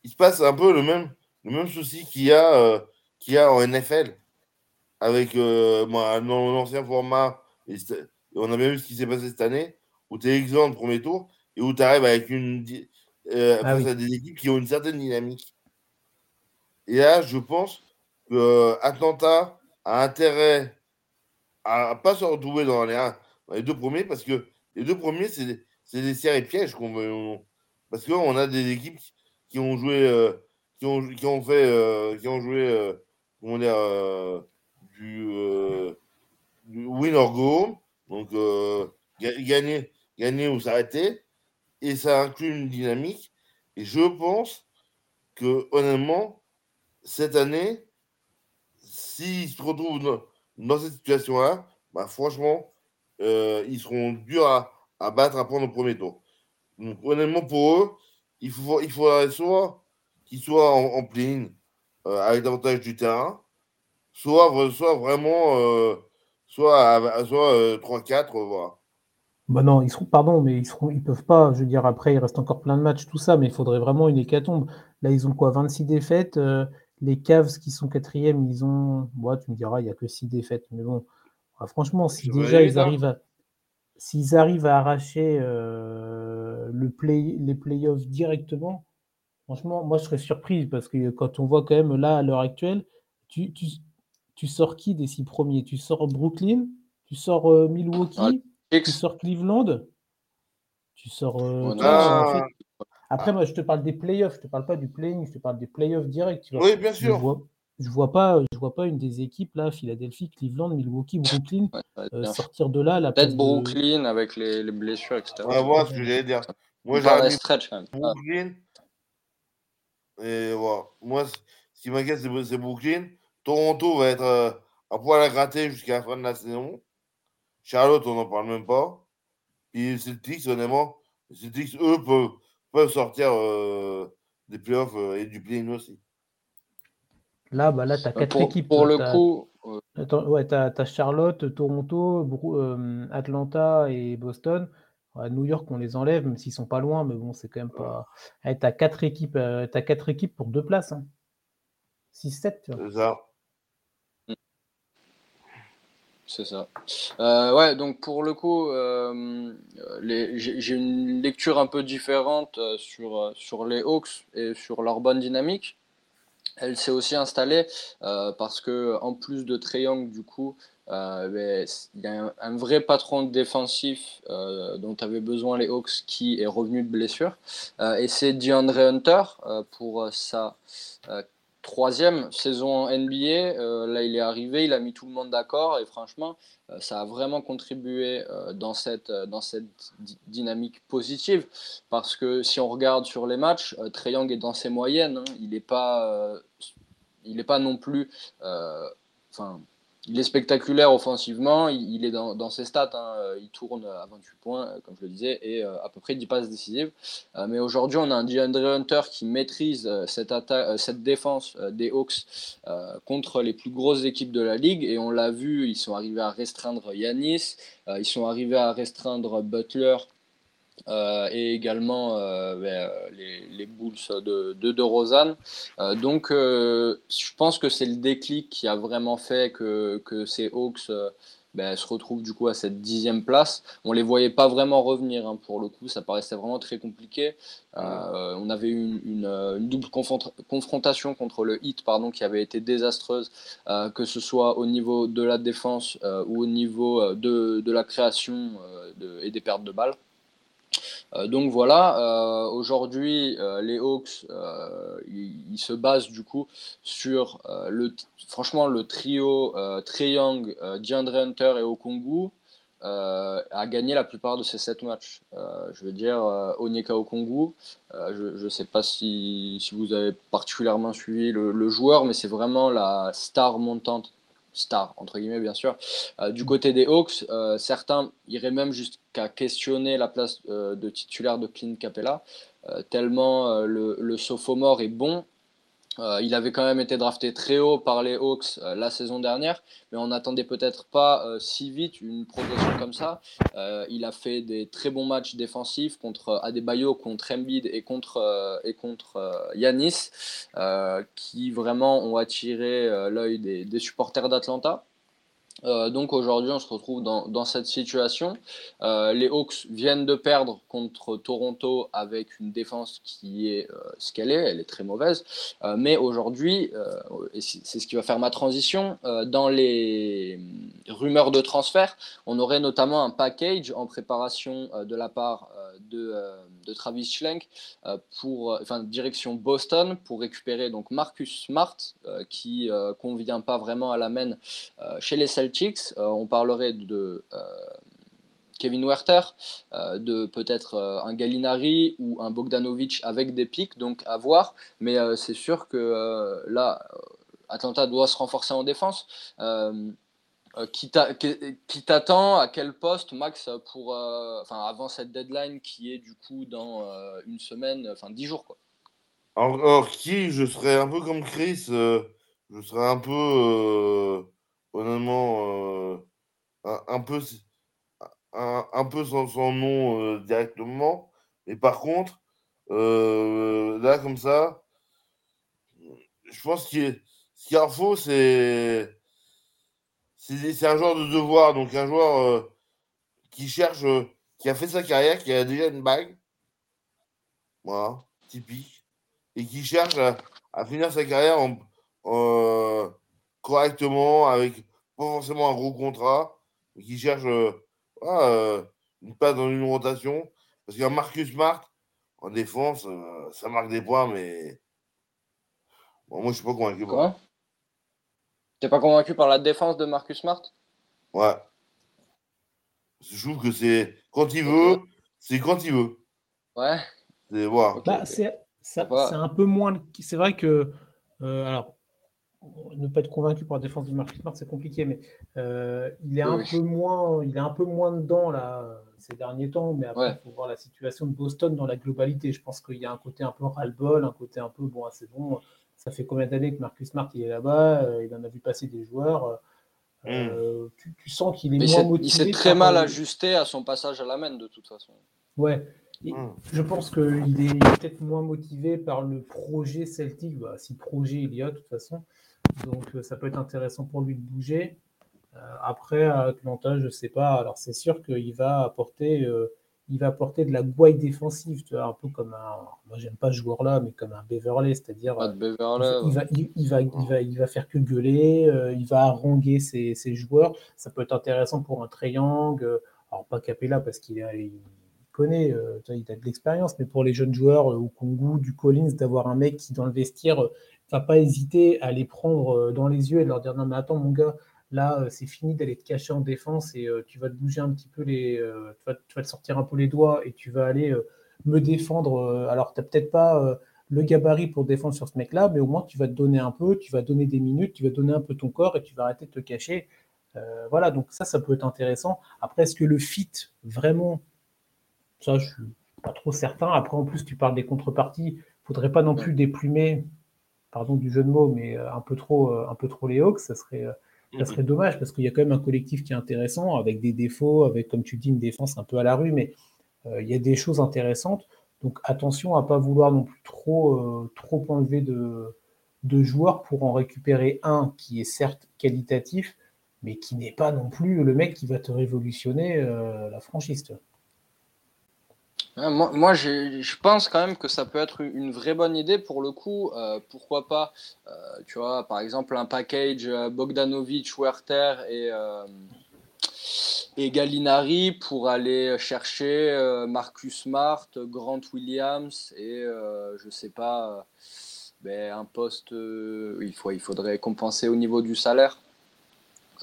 il se passe un peu le même, le même souci qu'il y, a, euh, y a en NFL. Avec euh, moi, dans l'ancien format, et on a bien vu ce qui s'est passé cette année. où tu es excellent premier tour et où tu arrives avec une, euh, ah des équipes qui ont une certaine dynamique. Et là, je pense que euh, Atlanta a intérêt à pas se retrouver dans les, deux premiers parce que les deux premiers, c'est des, des séries pièges qu'on veut. Parce qu'on a des équipes qui ont joué, euh, qui, ont, qui ont fait, qui ont joué, comment dire, du, du, win or go, donc gagner, gagner ou s'arrêter et ça inclut une dynamique. Et je pense que, honnêtement, cette année, s'ils se retrouvent dans, cette situation-là, bah, franchement, euh, ils seront durs à, battre à prendre au premier tour. Donc, honnêtement, pour eux, il, faut, il faudrait soit qu'ils soient en, en euh, avec davantage du terrain, soit, soit vraiment, euh, soit, soit 3-4, voilà.
Bah non, ils seront, pardon, mais ils seront, ils peuvent pas. Je veux dire, après, il reste encore plein de matchs, tout ça, mais il faudrait vraiment une hécatombe. Là, ils ont quoi 26 défaites. Les Cavs qui sont quatrièmes, ils ont. Bon, tu me diras, il n'y a que 6 défaites. Mais bon, ah, franchement, si déjà ils arrivent à. S'ils arrivent à arracher euh, le play, les playoffs directement, franchement, moi je serais surpris parce que quand on voit quand même là à l'heure actuelle, tu, tu, tu, sors qui des six premiers? Tu sors Brooklyn, tu sors euh, Milwaukee, tu sors Cleveland, tu sors. Euh, ah. Après, moi, je te parle des playoffs, je te parle pas du playing, je te parle des playoffs directs.
Oui, bien sûr.
Je vois, vois pas, je vois pas une des équipes là, Philadelphie, Cleveland, Milwaukee, Brooklyn, euh, sortir de là.
Peut-être Brooklyn avec les, les, blessures, etc.
On va voir ce que j'allais dire. Moi, j'ai stretch quand même. Brooklyn. Et voilà. Moi, ce qui m'inquiète, c'est Brooklyn. Toronto va être euh, à poil à gratter jusqu'à la fin de la saison. Charlotte, on n'en parle même pas. Et Celtics, honnêtement, Celtics, eux, peuvent, peuvent sortir euh, des playoffs euh, et du play-in aussi.
Là, bah là tu as quatre équipes.
Pour le coup.
Attends, ouais, tu as, Charlotte, Toronto, euh, Atlanta et Boston. New York, on les enlève, même s'ils sont pas loin, mais bon, c'est quand même pas. tu as quatre équipes, as quatre équipes pour deux places. 6-7, hein. tu vois. C'est ça.
C'est ça. Euh, ouais, donc pour le coup, euh, j'ai une lecture un peu différente euh, sur, sur les Hawks et sur leur bonne dynamique. Elle s'est aussi installée parce que en plus de Triangle, du coup, ben, il y a un, vrai patron défensif dont avaient besoin les Hawks qui est revenu de blessure. et c'est DeAndre Hunter pour sa troisième saison NBA. Euh, là, il est arrivé, il a mis tout le monde d'accord et franchement, euh, ça a vraiment contribué euh, dans cette, dans cette dynamique positive parce que si on regarde sur les matchs, Young est dans ses moyennes. Hein. il n'est pas, pas non plus. Il est spectaculaire offensivement, il, est dans, ses stats, hein. il tourne à 28 points, comme je le disais, et euh, à peu près 10 passes décisives. Euh, mais aujourd'hui, on a un DeAndre Hunter qui maîtrise euh, cette, cette défense des Hawks contre les plus grosses équipes de la ligue, et on l'a vu, ils sont arrivés à restreindre Yanis, ils sont arrivés à restreindre Butler euh, et également euh, ben, euh, les, les, Bulls de, de, de Rosanne. donc, je pense que c'est le déclic qui a vraiment fait que, que ces Hawks ben, se retrouvent du coup à cette dixième place. On les voyait pas vraiment revenir hein, pour le coup, ça paraissait vraiment très compliqué. on avait eu une, double confrontation contre le Heat pardon, qui avait été désastreuse, que ce soit au niveau de la défense ou au niveau de, de la création et des pertes de balles. Euh, donc voilà, euh, aujourd'hui, euh, les Hawks, ils, se basent du coup sur le, franchement le trio Trey Young, DeAndre Hunter et Okongu. a gagné la plupart de ces sept matchs. je veux dire, Onyeka Okongu, je ne sais pas si, si, vous avez particulièrement suivi le joueur, mais c'est vraiment la star montante star, entre guillemets, bien sûr. Euh, du côté des Hawks, euh, certains iraient même jusqu'à questionner la place euh, de titulaire de Clint Capella, tellement le, le, sophomore est bon euh, il avait quand même été drafté très haut par les Hawks euh, la saison dernière, mais on n'attendait peut-être pas euh, si vite une progression comme ça. il a fait des très bons matchs défensifs contre Adebayo, contre Embiid et contre, et contre Yanis, qui vraiment ont attiré l'œil des, des, supporters d'Atlanta. Euh, donc aujourd'hui, on se retrouve dans, cette situation. Euh, les Hawks viennent de perdre contre Toronto avec une défense qui est euh, ce qu'elle est, elle est très mauvaise. mais aujourd'hui, et c'est ce qui va faire ma transition, dans les rumeurs de transfert, on aurait notamment un package en préparation de la part de, Travis Schlenk pour, enfin, direction Boston pour récupérer donc Marcus Smart qui convient pas vraiment à la main chez les Celtics euh, on parlerait de euh, Kevin Werther, euh, de peut-être un Gallinari ou un Bogdanovic avec des pics, donc à voir. Mais c'est sûr que là, Atlanta doit se renforcer en défense. Qui t'attend à quel poste, Max, pour, avant cette deadline qui est du coup dans une semaine, enfin dix jours quoi?
Alors, qui Je serais un peu comme Chris, je serais un peu honnêtement, euh, un, peu, un, peu sans nom euh, directement. Mais par contre, euh, là, comme ça, je pense qu'il ce qu'il en faut, c'est c'est un joueur de devoir, donc un joueur qui cherche, qui a fait sa carrière, qui a déjà une bague, voilà, typique, et qui cherche à, finir sa carrière en, correctement, avec pas forcément un gros contrat, mais qui cherche euh, euh, une passe dans une rotation. Parce qu'un Marcus Smart, en défense, euh, ça marque des points, mais moi, je suis pas convaincu.
Quoi? T'es pas convaincu par la défense de Marcus Smart?
Ouais. Je trouve que c'est quand il veut, c'est quand il veut.
Ouais.
C'est voir.
Bah, c'est un peu moins. C'est vrai que. alors, ne pas être convaincu par la défense de Marcus Smart, c'est compliqué, mais euh, il est un peu moins, il est un peu moins dedans là ces derniers temps. Mais après, il faut voir la situation de Boston dans la globalité. Je pense qu'il y a un côté un peu ras-le-bol, un côté un peu bon, c'est bon. Ça fait combien d'années que Marcus Smart il est là-bas euh, Il en a vu passer des joueurs. Euh, hmm. tu, sens qu'il est moins motivé.
Il s'est très mal ajusté à son passage à la main de toute façon.
Ouais. Hmm. Je pense qu'il est, peut-être moins motivé par le projet Celtic, bah, si projet il y a de toute façon, donc euh, ça peut être intéressant pour lui de bouger. Euh, après, à Atlanta, je ne sais pas. Alors c'est sûr qu'il va apporter euh, il va apporter de la gouaille défensive, tu vois, un peu comme un. Moi, j'aime pas ce joueur-là, mais comme un Beverley, c'est-à-dire. il, va, il, va, il, va, il, va, faire que gueuler, il va haranguer ses, ses, joueurs. Ça peut être intéressant pour un triangle. Alors, pas Capella, parce qu'il il connaît, il a de l'expérience, mais pour les jeunes joueurs, au Congo, du Collins, d'avoir un mec qui, dans le vestiaire, va pas hésiter à les prendre euh, dans les yeux et leur dire non mais attends mon gars, là euh, c'est fini d'aller te cacher en défense et euh, tu vas te bouger un petit peu les, tu vas, tu, vas, te sortir un peu les doigts et tu vas aller me défendre. alors tu n'as peut-être pas le gabarit pour défendre sur ce mec-là, mais au moins tu vas te donner un peu, tu vas donner des minutes, tu vas donner un peu ton corps et tu vas arrêter de te cacher. voilà, donc ça, ça peut être intéressant. Après, est-ce que le fit, vraiment, ça, je suis pas trop certain. Après, en plus, tu parles des contreparties. Faudrait pas non plus déplumer pardon du jeu de mots, mais euh, un peu trop, euh, un peu trop les Hawks, ça serait, euh, ça serait dommage parce qu'il y a quand même un collectif qui est intéressant, avec des défauts, avec, comme tu dis, une défense un peu à la rue, mais il y a des choses intéressantes. Donc attention à ne pas vouloir non plus trop, trop enlever de, de joueurs pour en récupérer un qui est certes qualitatif, mais qui n'est pas non plus le mec qui va te révolutionner la franchise.
Moi, je pense quand même que ça peut être une vraie bonne idée pour le coup. Euh, pourquoi pas, euh, tu vois, par exemple, un package euh, Bogdanovic, Werther et, et Gallinari pour aller chercher Marcus Smart, Grant Williams et je sais pas, ben, un poste. il, faut, il faudrait compenser au niveau du salaire.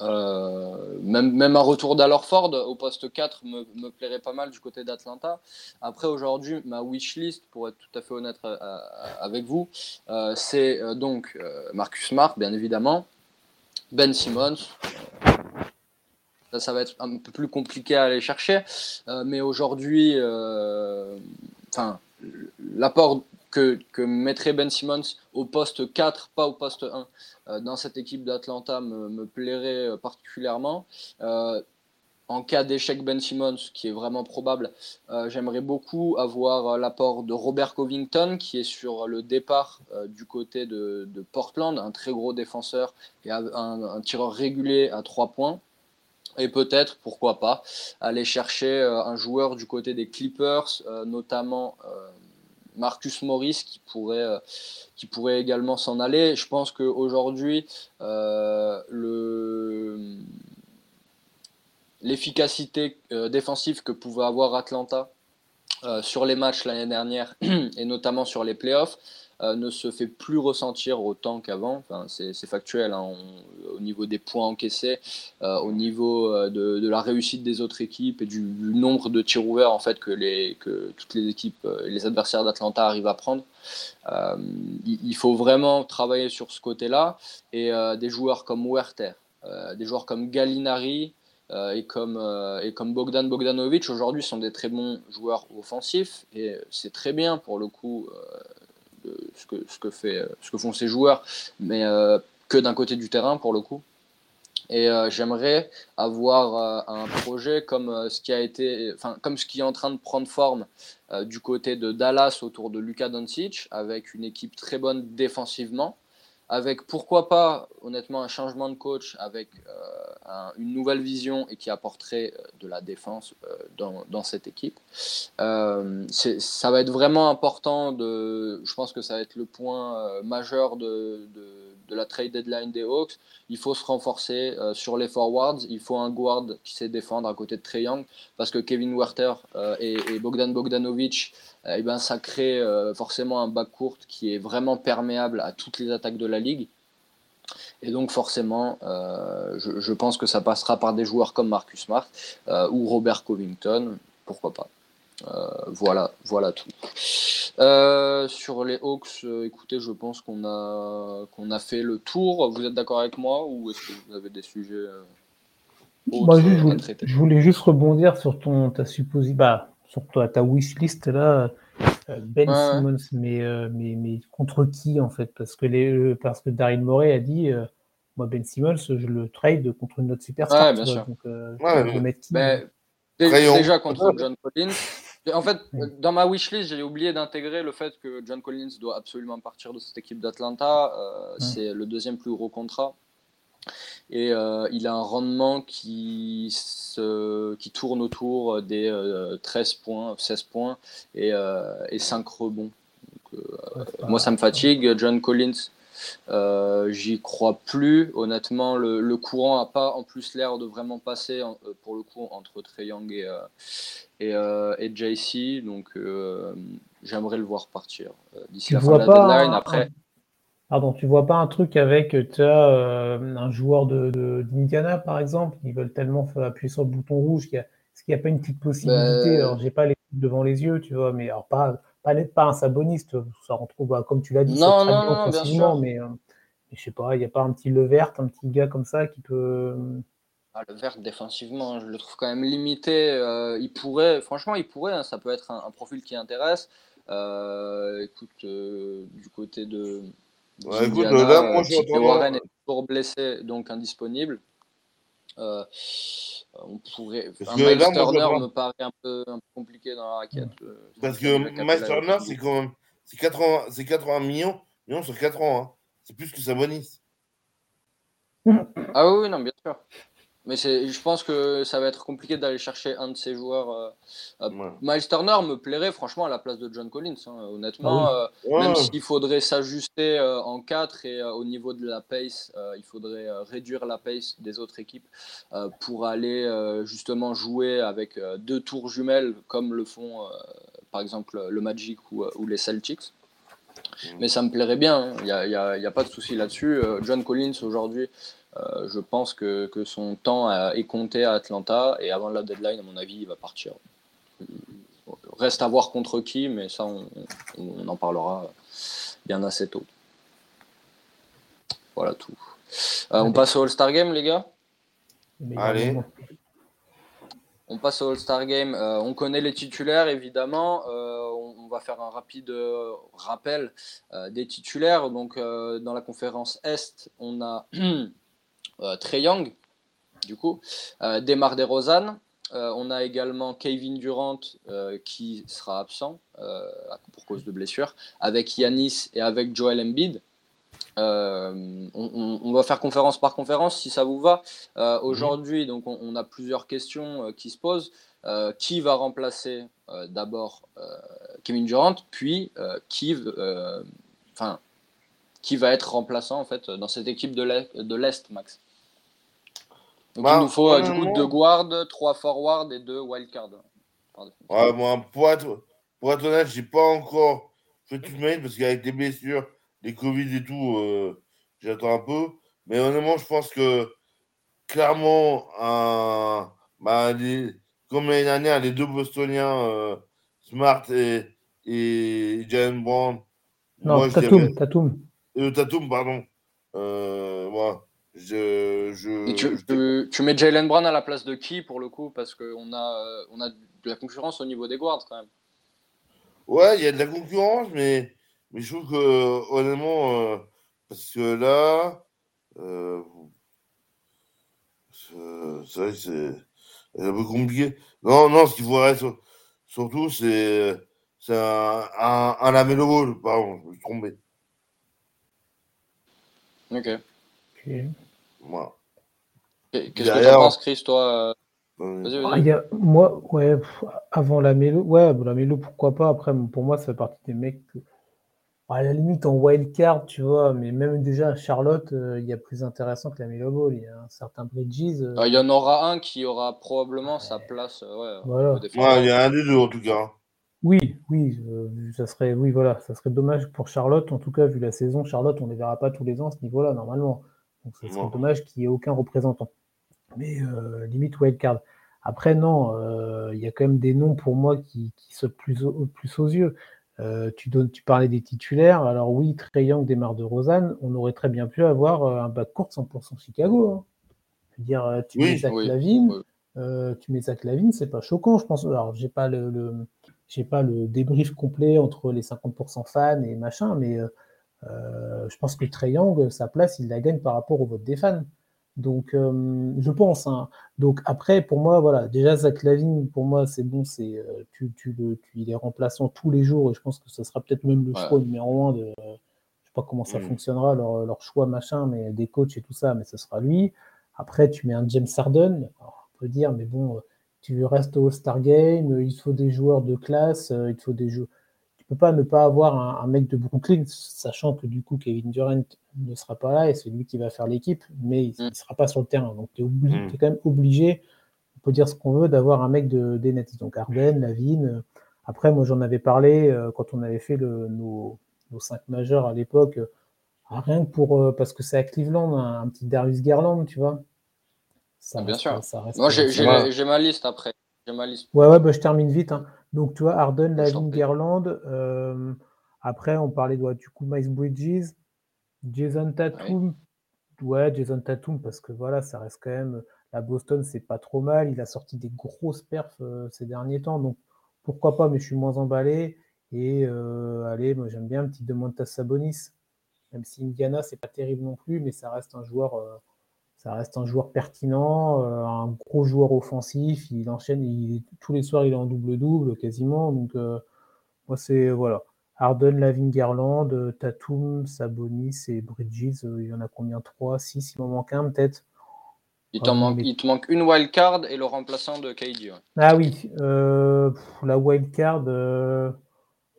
Euh, même, un retour d'Alorford au poste 4 me, plairait pas mal du côté d'Atlanta. Après, aujourd'hui, ma wish list, pour être tout à fait honnête euh, euh, avec vous, c'est donc Marcus Smart, bien évidemment, Ben Simmons. Ça, ça va être un peu plus compliqué à aller chercher. mais aujourd'hui, enfin, l'apport que, que, mettrait Ben Simmons au poste 4, pas au poste 1, euh, dans cette équipe d'Atlanta me, plairait euh, particulièrement. Euh, en cas d'échec Ben Simmons, qui est vraiment probable, j'aimerais beaucoup avoir l'apport de Robert Covington, qui est sur le départ du côté de, Portland, un très gros défenseur et un, tireur régulier à trois points. Et peut-être, pourquoi pas, aller chercher un joueur du côté des Clippers, notamment Marcus Morris qui pourrait, euh, qui pourrait également s'en aller. Je pense qu'aujourd'hui, euh, l'efficacité euh, défensive que pouvait avoir Atlanta sur les matchs l'année dernière et notamment sur les playoffs, euh, ne se fait plus ressentir autant qu'avant. Enfin, c'est factuel hein. au niveau des points encaissés, euh, au niveau euh, de, la réussite des autres équipes et du, nombre de tirs ouverts en fait que, les, que toutes les équipes, les adversaires d'Atlanta arrivent à prendre. il, faut vraiment travailler sur ce côté-là et des joueurs comme Werther, des joueurs comme Gallinari. et, comme, et comme Bogdan Bogdanovic aujourd'hui sont des très bons joueurs offensifs et c'est très bien pour le coup ce que, ce que, fait, ce que font ces joueurs, mais euh, que d'un côté du terrain pour le coup. Et euh, j'aimerais avoir euh, un projet comme ce qui a été, comme ce qui est en train de prendre forme du côté de Dallas autour de Luka Doncic, avec une équipe très bonne défensivement, avec pourquoi pas honnêtement un changement de coach, avec une nouvelle vision et qui apporterait euh, de la défense euh, dans, dans cette équipe. Euh, ça va être vraiment important. De, je pense que ça va être le point majeur de, de, de, la trade deadline des Hawks. Il faut se renforcer sur les forwards. Il faut un guard qui sait défendre à côté de Trey Young parce que Kevin Werther et, et, Bogdan Bogdanovic, eh ben, ça crée forcément un backcourt qui est vraiment perméable à toutes les attaques de la ligue. Et donc forcément, euh, je, pense que ça passera par des joueurs comme Marcus Smart euh, ou Robert Covington, pourquoi pas. Euh, voilà, voilà tout. sur les Hawks, écoutez, je pense qu'on a, qu'on a fait le tour. Vous êtes d'accord avec moi ou est-ce que vous avez des sujets
moi, je, voulais, juste rebondir sur ton, ta supposée, bah, sur toi, ta wishlist là. Euh, ben Simmons, mais, euh, mais, mais, contre qui en fait? Parce que, les, euh, parce que Daryl Morey a dit moi Ben Simmons, je le trade contre une autre superstar.
Ouais, bien sûr. Donc, ben, déjà contre John Collins. En fait, dans ma wishlist, j'ai oublié d'intégrer le fait que John Collins doit absolument partir de cette équipe d'Atlanta. C'est le deuxième plus gros contrat. Et euh, il a un rendement qui, se, qui tourne autour des 13 euh, points, 16 points et, euh, et 5 rebonds. moi, ça me fatigue. John Collins, j'y crois plus. Honnêtement, le, le courant n'a pas en plus l'air de vraiment passer pour le coup entre Trey Young et, et, et JC. Donc, j'aimerais le voir partir d'ici la fin de la deadline. Après.
Pardon, tu vois pas un truc avec as, euh, un joueur de, d'Indiana, par exemple, ils veulent tellement appuyer sur le bouton rouge qu'il y a, est-ce qu'il n'y a pas une petite possibilité? Ben, Alors, j'ai pas les devant les yeux, tu vois, mais alors pas, pas, pas un saboniste, ça retrouve, bah, comme tu l'as dit,
non, non, non, bien sûr.
Mais, euh, je sais pas, il n'y a pas un petit Levert, un petit gars comme ça qui peut.
Ah, le vert défensivement, je le trouve quand même limité. Euh, il pourrait, franchement, il pourrait. Hein, ça peut être un, profil qui intéresse. écoute, du côté de, Ouais, écoute, là, moi, euh, Warren est toujours blessé, donc indisponible. Euh, on pourrait. un Miles Turner me paraît un peu, un peu, compliqué dans la raquette. Euh,
Parce que Miles Turner, c'est quand même. C'est 80, 80 millions, millions sur 4 ans. Hein. C'est plus que Sabonis.
Ah oui, non, bien sûr. Mais je pense que ça va être compliqué d'aller chercher un de ces joueurs. Euh, euh, Miles Turner me plairait franchement à la place de John Collins. Hein, honnêtement, ah euh, même s'il faudrait s'ajuster en 4 et au niveau de la pace, il faudrait réduire la pace des autres équipes pour aller justement jouer avec deux tours jumelles comme le font par exemple le Magic ou, les Celtics. Mais ça me plairait bien, il hein. n'y a, a, pas de souci là-dessus. John Collins aujourd'hui, euh, je pense que, que, son temps est compté à Atlanta et avant la deadline, à mon avis, il va partir. Reste à voir contre qui, mais ça, on, en parlera bien assez tôt. Voilà tout. Euh, on passe au All-Star Game, les gars?
Allez.
On passe au All-Star Game. Euh, on connaît les titulaires, évidemment. on, on, va faire un rapide rappel des titulaires. Donc, dans la conférence Est, on a Trey Young, du coup. Demar DeRozan, on a également Kevin Durant qui sera absent pour cause de blessure, avec Yanis et avec Joel Embiid. On, va faire conférence par conférence si ça vous va. Aujourd'hui, on, a plusieurs questions qui se posent. qui va remplacer d'abord Kevin Durant, puis qui, qui va être remplaçant en fait dans cette équipe de l'Est, Max? Donc bah, il nous faut du coup deux guards, trois forwards et deux wildcards.
Ouais, moi, pour être, pour être honnête, j'ai pas encore fait tout le parce qu'avec des blessures, les Covid et tout, euh, j'attends un peu. Mais honnêtement, je pense que clairement, un, bah, comme l'année dernière, les deux Bostoniens, euh, Smart et, et Jalen Brown.
Non, Tatum, Tatum.
Euh, Tatum, pardon. Euh, moi, je, je,
tu, tu, mets Jalen Brown à la place de qui pour le coup Parce qu'on a, euh, on a de la concurrence au niveau des guards quand même.
Ouais, il y a de la concurrence, mais, mais je trouve que honnêtement, euh, parce que là, euh, c'est vrai que c'est un peu compliqué. Non, non, ce qu'il faudrait surtout, c'est un, un, un Lamelo Ball, pardon, je me suis trompé.
Ok.
Moi.
Qu'est-ce que tu penses, Chris, toi
euh, ah, y a, moi, ouais, avant la mélo, ouais, la mélo, pourquoi pas. Après, pour moi, ça fait partie des mecs. à la limite, en wildcard, tu vois, mais même déjà, Charlotte, euh, il y a plus intéressant que la Melo Ball. Il y a un certain Bridges.
Euh. Ah, il y en aura un qui aura probablement sa place. ouais,
voilà. il y a un des deux, en tout cas.
Oui, oui, ça serait, oui, voilà, ça serait dommage pour Charlotte. En tout cas, vu la saison, Charlotte, on ne les verra pas tous les ans à ce niveau-là, normalement. Donc, ce serait dommage qu'il n'y ait aucun représentant. Mais euh, limite wildcard. Après, non, euh, il y a quand même des noms pour moi qui, qui sautent plus, plus aux yeux. Euh, tu, donnes, tu parlais des titulaires. Alors oui, Trey Young démarre de Rosanne. On aurait très bien pu avoir un backcourt 100% Chicago. Hein. Je veux dire, tu mets Zach Lavine, tu mets Zach Lavine, c'est pas choquant, je pense. Alors, j'ai pas le j'ai pas le débrief complet entre les 50% fans et machin, mais euh, euh, je pense que Trey Young, sa place, il la gagne par rapport au vote des fans. Donc, euh, je pense. Hein. Donc, après, pour moi, voilà, déjà, Zach Lavine, pour moi, c'est bon, c'est tu, tu, le, tu, il est remplaçant tous les jours et je pense que ce sera peut-être même le choix numéro un de. je sais pas comment ça mm. fonctionnera, leur, leur, choix, machin, mais des coachs et tout ça, mais ce sera lui. Après, tu mets un James Harden, on peut dire, mais bon tu restes au All-Star Game, il faut des joueurs de classe, euh, il faut des joueurs. Peux pas ne pas avoir un, mec de Brooklyn, sachant que du coup Kevin Durant ne sera pas là et c'est lui qui va faire l'équipe, mais il ne mm. sera pas sur le terrain. Donc tu es, mm. quand même obligé, on peut dire ce qu'on veut, d'avoir un mec de, des Nets. Donc Arden, Lavine. Après, moi j'en avais parlé euh, quand on avait fait le, nos, nos, cinq majeurs à l'époque. rien que pour. Euh, parce que c'est à Cleveland, un, un petit Darius Garland, tu vois.
Ça Bien sûr. Moi, j'ai ma liste après. Ma liste.
Ouais, ouais, bah, je termine vite. Hein. Donc, tu vois, Arden, Lavin, Gerland. Euh, après, on parlait de, du coup, Miles Bridges, Jason Tatum. Ouais. Jason Tatum, parce que voilà, ça reste quand même. La Boston, c'est pas trop mal. Il a sorti des grosses perfs euh, ces derniers temps. Donc, pourquoi pas, mais je suis moins emballé. Et euh, allez, moi, j'aime bien un petit Demontas Sabonis. Même si Indiana, c'est pas terrible non plus, mais ça reste un joueur ça reste un joueur pertinent, euh, un gros joueur offensif. Il enchaîne, il, tous les soirs, il est en double-double quasiment. Donc, euh, moi, c'est voilà. Harden, Lavin, Garland, euh, Tatum, Sabonis et Bridges. il y en a combien? 3, 6 Il m'en manque un peut-être?
Il, manque, il te manque une wildcard et le remplaçant de KD.
Ah oui, la wildcard,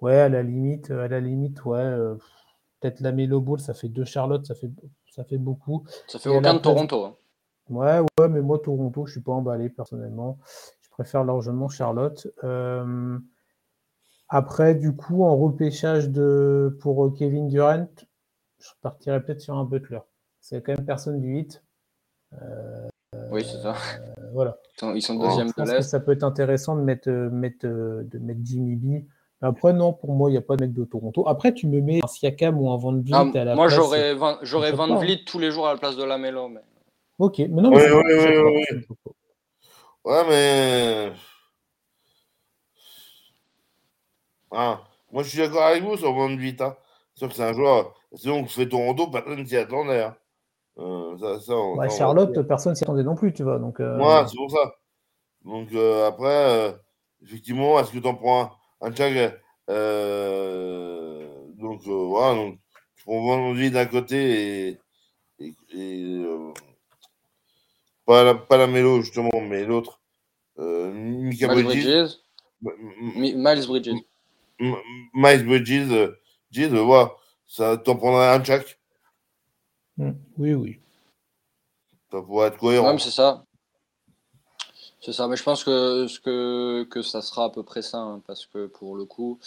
ouais, à la limite, à la limite, ouais. peut-être la Melo Ball, ça fait deux Charlotte, ça fait ça fait beaucoup.
Ça fait aucun de Toronto. Hein.
Ouais, ouais, mais moi, Toronto, je suis pas emballé personnellement. Je préfère largement Charlotte. Euh, après, du coup, en repêchage de... pour euh, Kevin Durant, je partirais peut-être sur un Butler. C'est quand même personne du 8.
Euh, oui, c'est ça.
voilà.
Ils sont, deuxième de l'Est.
Ça peut être intéressant de mettre, mettre, de mettre Jimmy B après, non, pour moi, il n'y a pas de mec de Toronto. Après, tu me mets un Siakam ou un Van Vliet
ah, à la moi, place. Moi, j'aurais Van, Vliet tous les jours à la place de la Melo. Mais...
Ok, mais non, mais
oui, oui, oui, Ouais, mais. Ah, moi, je suis d'accord avec vous sur Van Vliet. Hein. C'est sûr que c'est un joueur. Sinon, on fait Toronto, personne ne s'y attendait. Hein.
ça, Charlotte, personne s'y attendait non plus, tu vois. Donc,
Moi, c'est pour ça. Donc après, effectivement, est-ce que tu en prends un, un Donc voilà, donc tu prends Vendredi d'un côté et, et, pas, la, pas la mélo justement, mais l'autre.
Mika Miles Bridges. Miles Bridges.
Miles Bridges, voilà, ça t'en prendrait un chaque.
Mm. Oui, oui.
Ça pourrait être cohérent.
c'est ça. C'est ça, mais je pense que, que, que ça sera à peu près ça, hein, parce que pour le coup,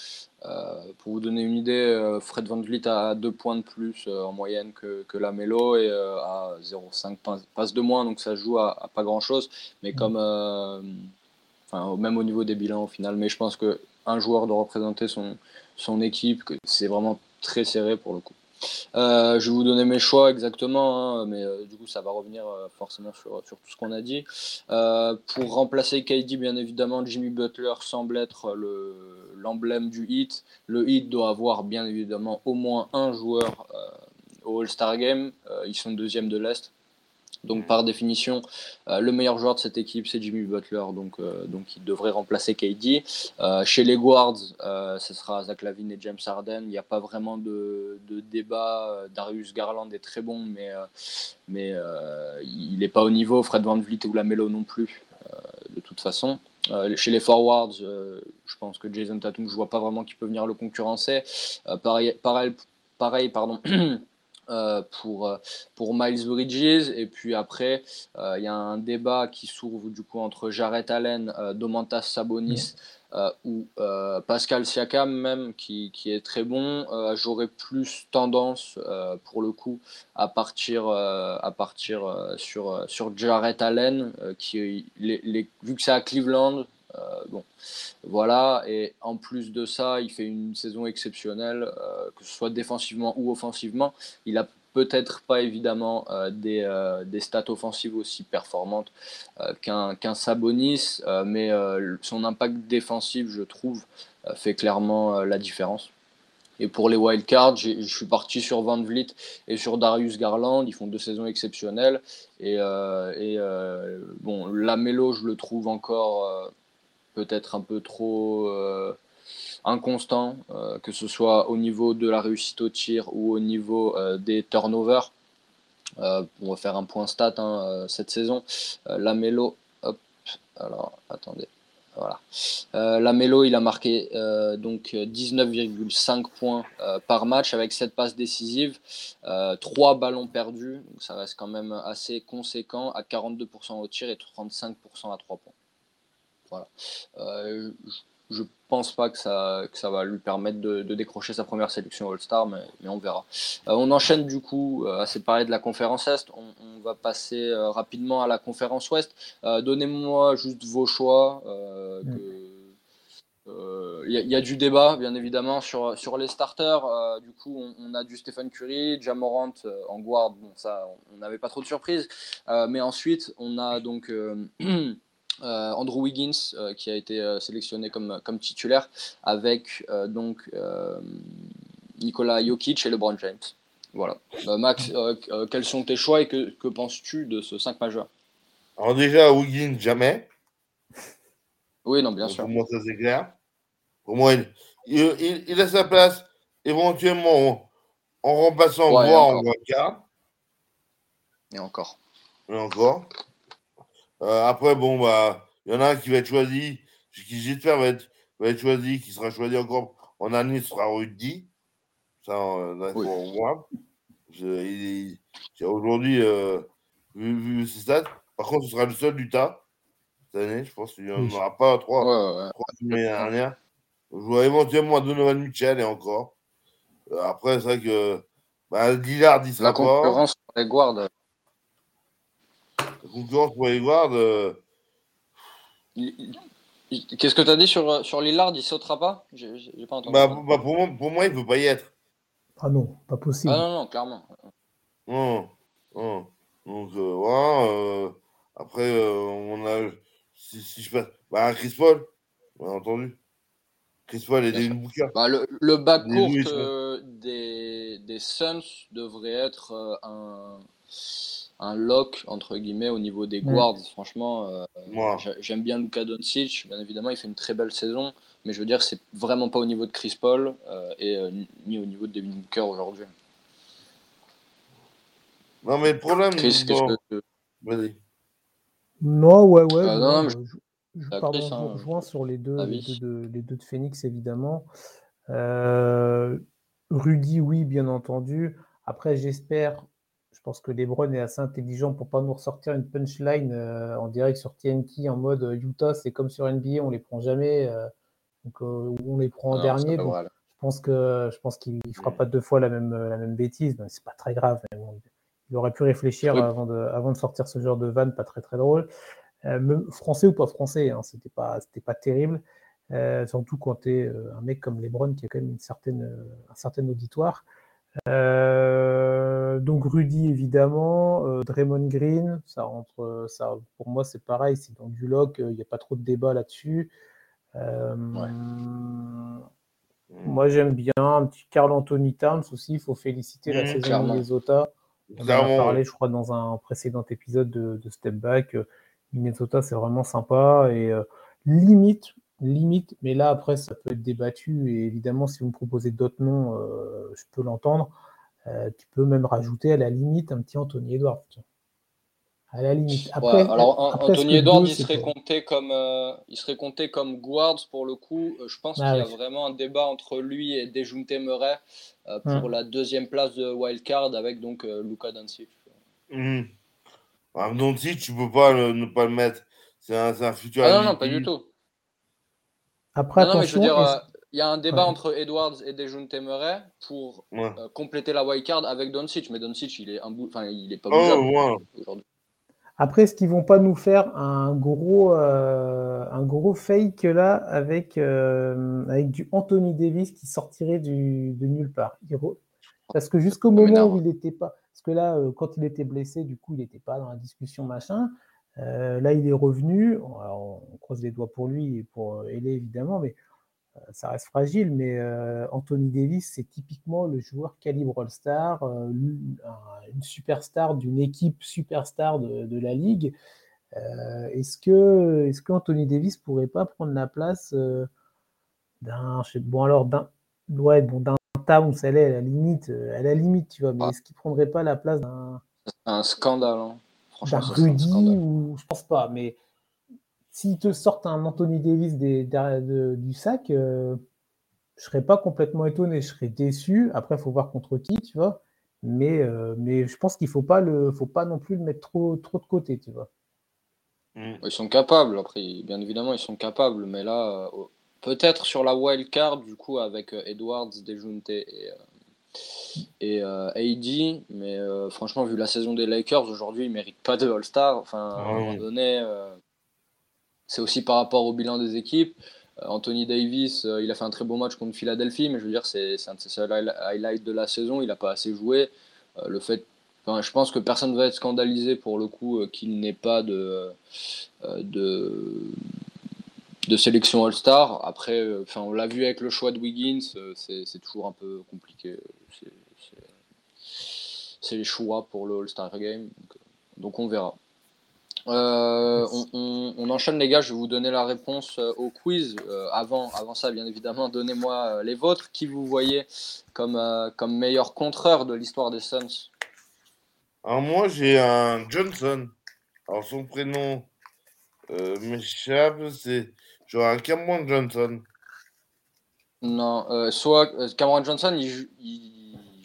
euh, pour vous donner une idée, euh, Fred Van Vliet a deux points de plus euh, en moyenne que, que la Melo et a 0,5 passes de moins, donc ça joue à, pas grand chose, mais mm. comme, enfin, même au niveau des bilans au final, mais je pense qu'un joueur doit représenter son, son équipe, c'est vraiment très serré pour le coup. Euh, je vais vous donner mes choix exactement, hein, mais euh, du coup, ça va revenir euh, forcément sur, tout ce qu'on a dit. pour remplacer KD, bien évidemment, Jimmy Butler semble être l'emblème du hit. Le hit doit avoir bien évidemment au moins un joueur au All-Star Game. ils sont deuxième de l'Est. Donc par définition, euh, le meilleur joueur de cette équipe, c'est Jimmy Butler, donc, euh, donc il devrait remplacer KD. Euh, chez les guards, ce sera Zach Lavine et James Harden. Il n'y a pas vraiment de, de, débat. Darius Garland est très bon, mais, mais il n'est pas au niveau. Fred Van Vliet ou Lamelo non plus, de toute façon. chez les forwards, je pense que Jason Tatum, je vois pas vraiment qui peut venir le concurrencer. pareil, pareil, pareil pardon. Euh, pour, euh, pour Miles Bridges. Et puis après, euh, il y a un débat qui s'ouvre du coup entre Jarrett Allen, Domantas Sabonis ou Pascal Siakam même, qui, qui est très bon. J'aurais plus tendance pour le coup à partir, à partir sur, sur Jarrett Allen, qui, les, vu que c'est à Cleveland, bon, voilà. Et en plus de ça, il fait une saison exceptionnelle, euh, que ce soit défensivement ou offensivement. Il a peut-être pas évidemment euh, des, des, stats offensives aussi performantes qu'un Sabonis, mais son impact défensif, je trouve, fait clairement la différence. Et pour les wildcards, je suis parti sur Van Vliet et sur Darius Garland. Ils font deux saisons exceptionnelles. Et, et bon, Lamelo, je le trouve encore peut-être un peu trop euh, inconstant, euh, que ce soit au niveau de la réussite au tir ou au niveau euh, des turnovers. on va faire un point stat hein, cette saison. la hop, alors attendez. Voilà. la Mélo, il a marqué donc 19,5 points par match avec 7 passes décisives, 3 ballons perdus, donc ça reste quand même assez conséquent à 42% au tir et 35% à 3 points. Voilà. Euh, je pense pas que ça, va lui permettre de, décrocher sa première sélection All-Star, mais, on verra. Euh, on enchaîne du coup, euh, assez parlé de la conférence Est, on, va passer rapidement à la conférence Ouest. Donnez-moi juste vos choix. Il y, a du débat, bien évidemment, sur, les starters. du coup, on, a du Stephen Curry, Jamorant en guard. Ça, on n'avait pas trop de surprises. mais ensuite, on a donc Andrew Wiggins euh, qui a été euh, sélectionné comme, comme titulaire avec donc Nicolas Jokic et LeBron James. Voilà. Max, quels sont tes choix et que, que penses-tu de ce 5 majeur
Alors déjà, Wiggins, jamais.
Oui, non, bien sûr.
Pour moi, ça c'est clair. Pour moi, il, il, a sa place éventuellement en, remplaçant, voire en cas.
Et encore.
Et encore. Euh, après, bon, bah, il y en a un qui va être choisi, qui j'espère va être, va être choisi, qui sera choisi encore en année, ce sera Rudy. Ça, euh, pour moi. Aujourd'hui, euh, vu, vu, ses stats, par contre, ce sera le seul du tas cette année. Je pense qu'il n'y en aura pas trois, ouais, ouais. trois l'année dernière. Je vois éventuellement Donovan Mitchell et encore. Euh, après, c'est vrai que bah, Dillard, il sera
La concurrence pour les guards
concurrence pour Edward. Euh...
Qu'est-ce que tu as dit sur, sur Lillard Il sautera pas? J'ai pas entendu.
Bah, bah, pour, moi, pour moi, il ne peut pas y être.
Ah non, pas possible.
Ah non, non, clairement.
Non, non. Donc, euh, voilà. Euh, après, euh, on a. Si, si, je passe. Bah, Chris Paul, bien entendu. Chris Paul et Devin Booker.
Bah, le, le bac court des, des Suns devrait être un un lock entre guillemets au niveau des guards. Franchement, j'aime bien Luka Doncic. Bien évidemment, il fait une très belle saison, mais je veux dire, c'est vraiment pas au niveau de Chris Paul et ni au niveau de Devin Booker aujourd'hui.
Non, mais le problème.
Chris, qu'est-ce que. Vas-y.
Non, ouais, ouais. non, je, je, rejoins sur les deux, les deux, de, Phoenix, évidemment. Euh, Rudy, oui, bien entendu. Après, j'espère, je pense que Lebron est assez intelligent pour pas nous ressortir une punchline euh, en direct sur TNT en mode euh, Utah, c'est comme sur NBA, on les prend jamais, donc on les prend en dernier. je pense que je pense qu'il fera pas deux fois la même la même bêtise. C'est pas très grave. il aurait pu réfléchir avant de avant de sortir ce genre de vanne, pas très très drôle. français ou pas français, hein, c'était pas c'était pas terrible. Euh, surtout quand tu es euh, un mec comme Lebron qui a quand même une certaine, un certain auditoire. Euh, donc Rudy évidemment, Draymond Green, ça rentre, ça pour moi c'est pareil, c'est dans du lock, il n'y a pas trop de débat là-dessus. Moi j'aime bien un petit Carl Anthony Towns aussi, il faut féliciter la mmh, saison de Minnesota. On en a parlé, je crois, dans un précédent épisode de, Step Back. Minnesota, c'est vraiment sympa et limite, limite, mais là après ça peut être débattu et évidemment si vous me proposez d'autres noms, euh, je peux l'entendre. Euh, tu peux même rajouter à la limite un petit Anthony Edwards. À la limite.
alors Anthony Edwards, il serait compté comme euh, il serait compté comme guards pour le coup. je pense ah qu'il y a vraiment un débat entre lui et Dejunte Murray pour hum. la deuxième place de wildcard avec donc Luca Doncic.
Mmh. Doncic, tu peux pas ne pas le mettre. C'est un, un, futur.
Ah non, non, pas du tout. Après, attention. Euh, il y a un débat entre Edwards et Dejounte Murray pour euh, compléter la wildcard avec Doncic, mais Doncic, il est, un bout... enfin, il est pas oh,
aujourd'hui. Après, est-ce qu'ils vont pas nous faire un gros, euh, un gros fake là avec, avec du Anthony Davis qui sortirait du, de nulle part? Parce que jusqu'au moment où il n'était pas. Parce que là, quand il était blessé, du coup, il n'était pas dans la discussion machin. Euh, là, il est revenu. on croise les doigts pour lui et pour Ele, euh, évidemment, mais euh, ça reste fragile. Mais Anthony Davis, c'est typiquement le joueur calibre All-Star, une superstar d'une équipe superstar de, de la ligue. est-ce que, est-ce qu'Anthony Davis pourrait pas prendre la place d'un, bon alors d'un, ouais, bon d'un Towns, elle est à la limite, à la limite, tu vois, mais ah. est-ce qu'il prendrait pas la place d'un
un scandale. Hein.
Rudy ou je pense pas, mais s'ils te sortent un Anthony Davis des, du sac, euh, je serais pas complètement étonné, je serais déçu. Après, il faut voir contre qui, tu vois. Mais, euh, mais je pense qu'il faut pas le, faut pas non plus le mettre trop, trop de côté, tu vois.
Mm. Ils sont capables, après, bien évidemment, ils sont capables, mais là, euh, peut-être sur la wild card, du coup, avec Edwards, Dejunte et, et euh, AD, mais euh, franchement, vu la saison des Lakers, aujourd'hui, il ne mérite pas de All-Star. Enfin, à un moment donné, euh, c'est aussi par rapport au bilan des équipes. Anthony Davis, il a fait un très beau match contre Philadelphie, mais je veux dire, c'est un de ses highlights de la saison. Il n'a pas assez joué. le fait, je pense que personne ne va être scandalisé pour le coup qu'il n'ait pas de, de, de sélection All-Star. Après, enfin, on l'a vu avec le choix de Wiggins, c'est toujours un peu compliqué c'est les choix pour le All-Star Game. Donc, on verra. Euh, on, enchaîne les gars, je vais vous donner la réponse euh, au quiz. Euh, avant, avant ça, bien évidemment, donnez-moi les vôtres. Qui vous voyez comme, comme meilleur contreur de l'histoire des Suns?
Alors moi, j'ai un Johnson. Alors son prénom m'échappe, c'est genre un Cameron Johnson.
Non, soit Cameron Johnson, il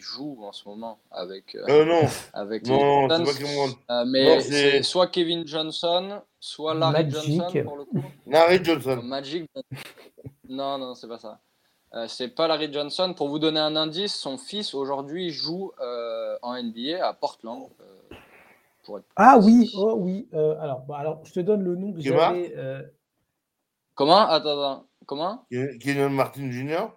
joue en ce moment avec.
Euh, euh non.
avec
non,
euh, mais c'est soit Kevin Johnson, soit Larry Johnson pour le coup.
Larry Johnson.
Magic. Non, non, c'est pas ça. Euh, c'est pas Larry Johnson. Pour vous donner un indice, son fils aujourd'hui joue en NBA à Portland.
ah oui, oh oui. alors, bah, alors, je te donne le nom que j'avais.
Comment? Attends, attends. Comment?
Kenyon Martin Jr.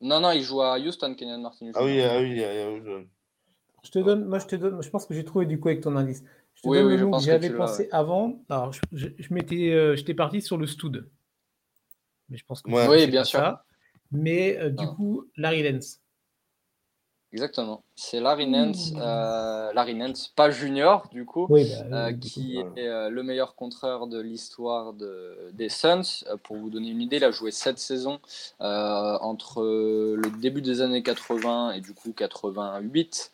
Non, non, il joue à Houston, Kenyon Martin.
Ah oui, ah oui,
Je te donne, moi je te donne, je pense que j'ai trouvé du coup avec ton indice. Je te donne le nom que j'avais pensé avant. Alors, je, je, m'étais, euh, j'étais parti sur le Stud. Mais je pense que
oui, bien sûr. Ça.
Mais euh, du ah. coup, Larry Lens.
Exactement. C'est Larry Nance, mmh. euh, Larry Nance, pas junior du coup, bah euh, qui est euh, le meilleur contreur de l'histoire de, des Suns. pour vous donner une idée, il a joué sept saisons entre le début des années 80 et du coup 88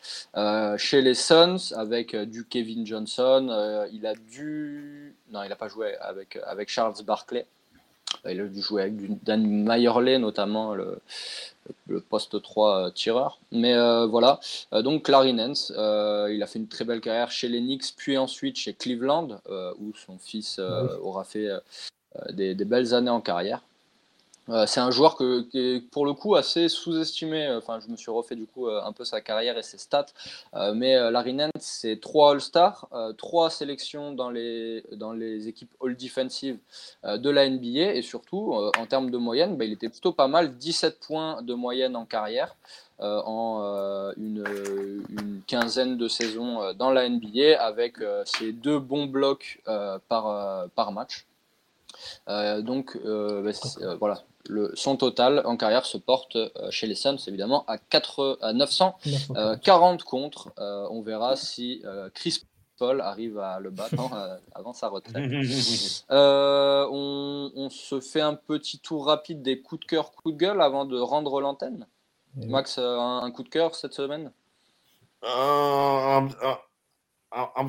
chez les Suns avec du Kevin Johnson. il a dû, non, il n'a pas joué avec avec Charles Barkley. Il a dû jouer avec Dan Mayerley notamment le, le poste 3 euh, tireur. Mais euh, voilà, euh, donc Larry Nance, il a fait une très belle carrière chez les Knicks, puis ensuite chez Cleveland, où son fils aura fait des, belles années en carrière. Euh, c'est un joueur que, qui est pour le coup assez sous-estimé. Enfin, je me suis refait du coup euh, un peu sa carrière et ses stats. Euh, mais Larry Nance, c'est trois All-Stars, trois sélections dans les, dans les équipes All-Defensive de la NBA. Et surtout, en termes de moyenne, bah, il était plutôt pas mal. 17 points de moyenne en carrière. en une, une, quinzaine de saisons dans la NBA avec ses deux bons blocs par, par match. donc bah, voilà, le, son total en carrière se porte euh, chez les Suns évidemment à, 4, à 940 contre. Euh, on verra si euh, Chris Paul arrive à le battre hein, avant sa retraite. On, se fait un petit tour rapide des coups de cœur, coups de gueule avant de rendre l'antenne. Max, un, coup de cœur cette semaine?
Un,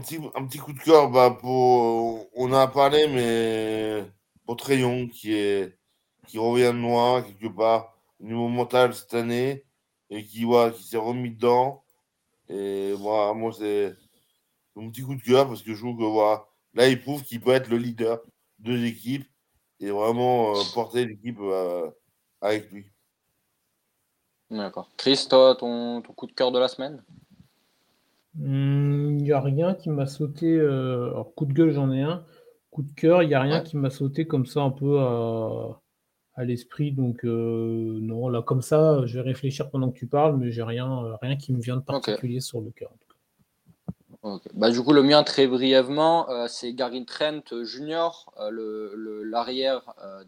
petit, un petit coup de cœur, bah, pour, on a parlé, mais pour Trayon qui est qui revient de loin, quelque part, au niveau mental cette année, et qui, voit qui s'est remis dedans. Et voilà, moi, c'est mon petit coup de cœur parce que je trouve que voilà, là, il prouve qu'il peut être le leader de l'équipe et vraiment euh, porter l'équipe euh, avec lui.
D'accord. Chris, toi, ton, ton, coup de cœur de la semaine?
Il n'y a rien qui m'a sauté. Euh, alors, coup de gueule, j'en ai un. Coup de cœur, il n'y a rien qui m'a sauté comme ça un peu à l'esprit. Donc, euh, non, là, comme ça, je vais réfléchir pendant que tu parles, mais j'ai rien, euh, rien qui me vient de particulier sur le cœur.
Bah, du coup, le mien, très brièvement, euh, c'est Gary Trent Jr., le l'arrière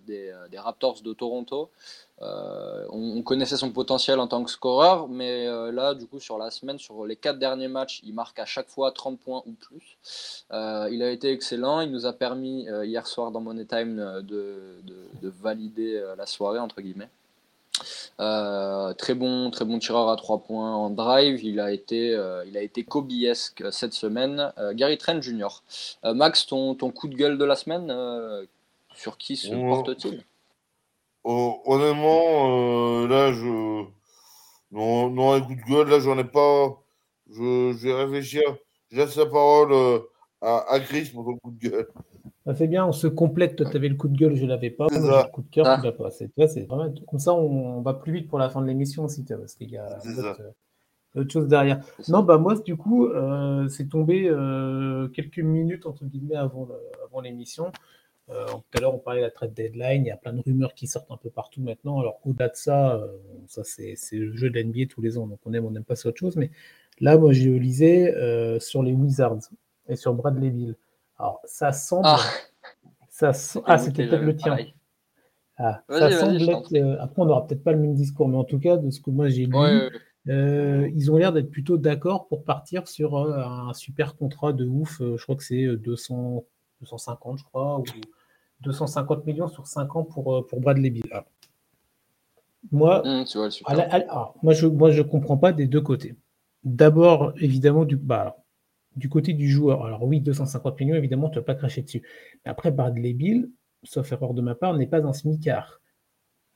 des, des, Raptors de Toronto. Euh, on, connaissait son potentiel en tant que scoreur, mais euh, là, du coup, sur la semaine, sur les quatre derniers matchs, il marque à chaque fois 30 points ou plus. Euh, il a été excellent. Il nous a permis hier soir dans Money Time de, valider la soirée, entre guillemets. très bon, très bon tireur à 3 points en drive. Il a été, il a été Kobe-esque cette semaine. Gary Trent Jr. Max, ton, ton coup de gueule de la semaine, sur qui se porte-t-il?
Honnêtement, euh, là, je. Non, non, un coup de gueule, là, j'en ai pas. Je, je, vais réfléchir. Je laisse la parole euh, à, à, Chris pour ton coup de gueule.
Ah, c'est bien, on se complète. Toi, tu avais le coup de gueule, je l'avais pas. Moi, le coup de cœur, ah. tu l'as pas. C'est, c'est vraiment... Comme ça, on, va plus vite pour la fin de l'émission aussi, parce qu'il y a autre, chose derrière. Non, bah moi, du coup, euh, c'est tombé euh, quelques minutes, entre guillemets, avant, avant l'émission. Euh, tout à l'heure, on parlait de la trade deadline. Il y a plein de rumeurs qui sortent un peu partout maintenant. Alors, au-delà de ça, euh, ça c'est, le jeu de l'NBA tous les ans. Donc, on aime, on n'aime pas, c'est autre chose. Mais là, moi, je lisais euh, sur les Wizards et sur Bradley Bill. Alors, ça semble. Ah, ça ah c'était peut-être le tien. Ah, ça semble être, après, on n'aura peut-être pas le même discours, mais en tout cas, de ce que moi j'ai lu, ils ont l'air d'être plutôt d'accord pour partir sur un super contrat de ouf. je crois que c'est 200 250, je crois, ou 250 millions sur 5 ans pour, euh, pour Bradley Bill. moi, mmh, moi, je moi, je comprends pas des deux côtés. D'abord, évidemment, du, bah, du côté du joueur. Alors oui, 250 millions, évidemment, tu ne vas pas cracher dessus. Mais après, Bradley Bill, sauf erreur de ma part, n'est pas un smicard.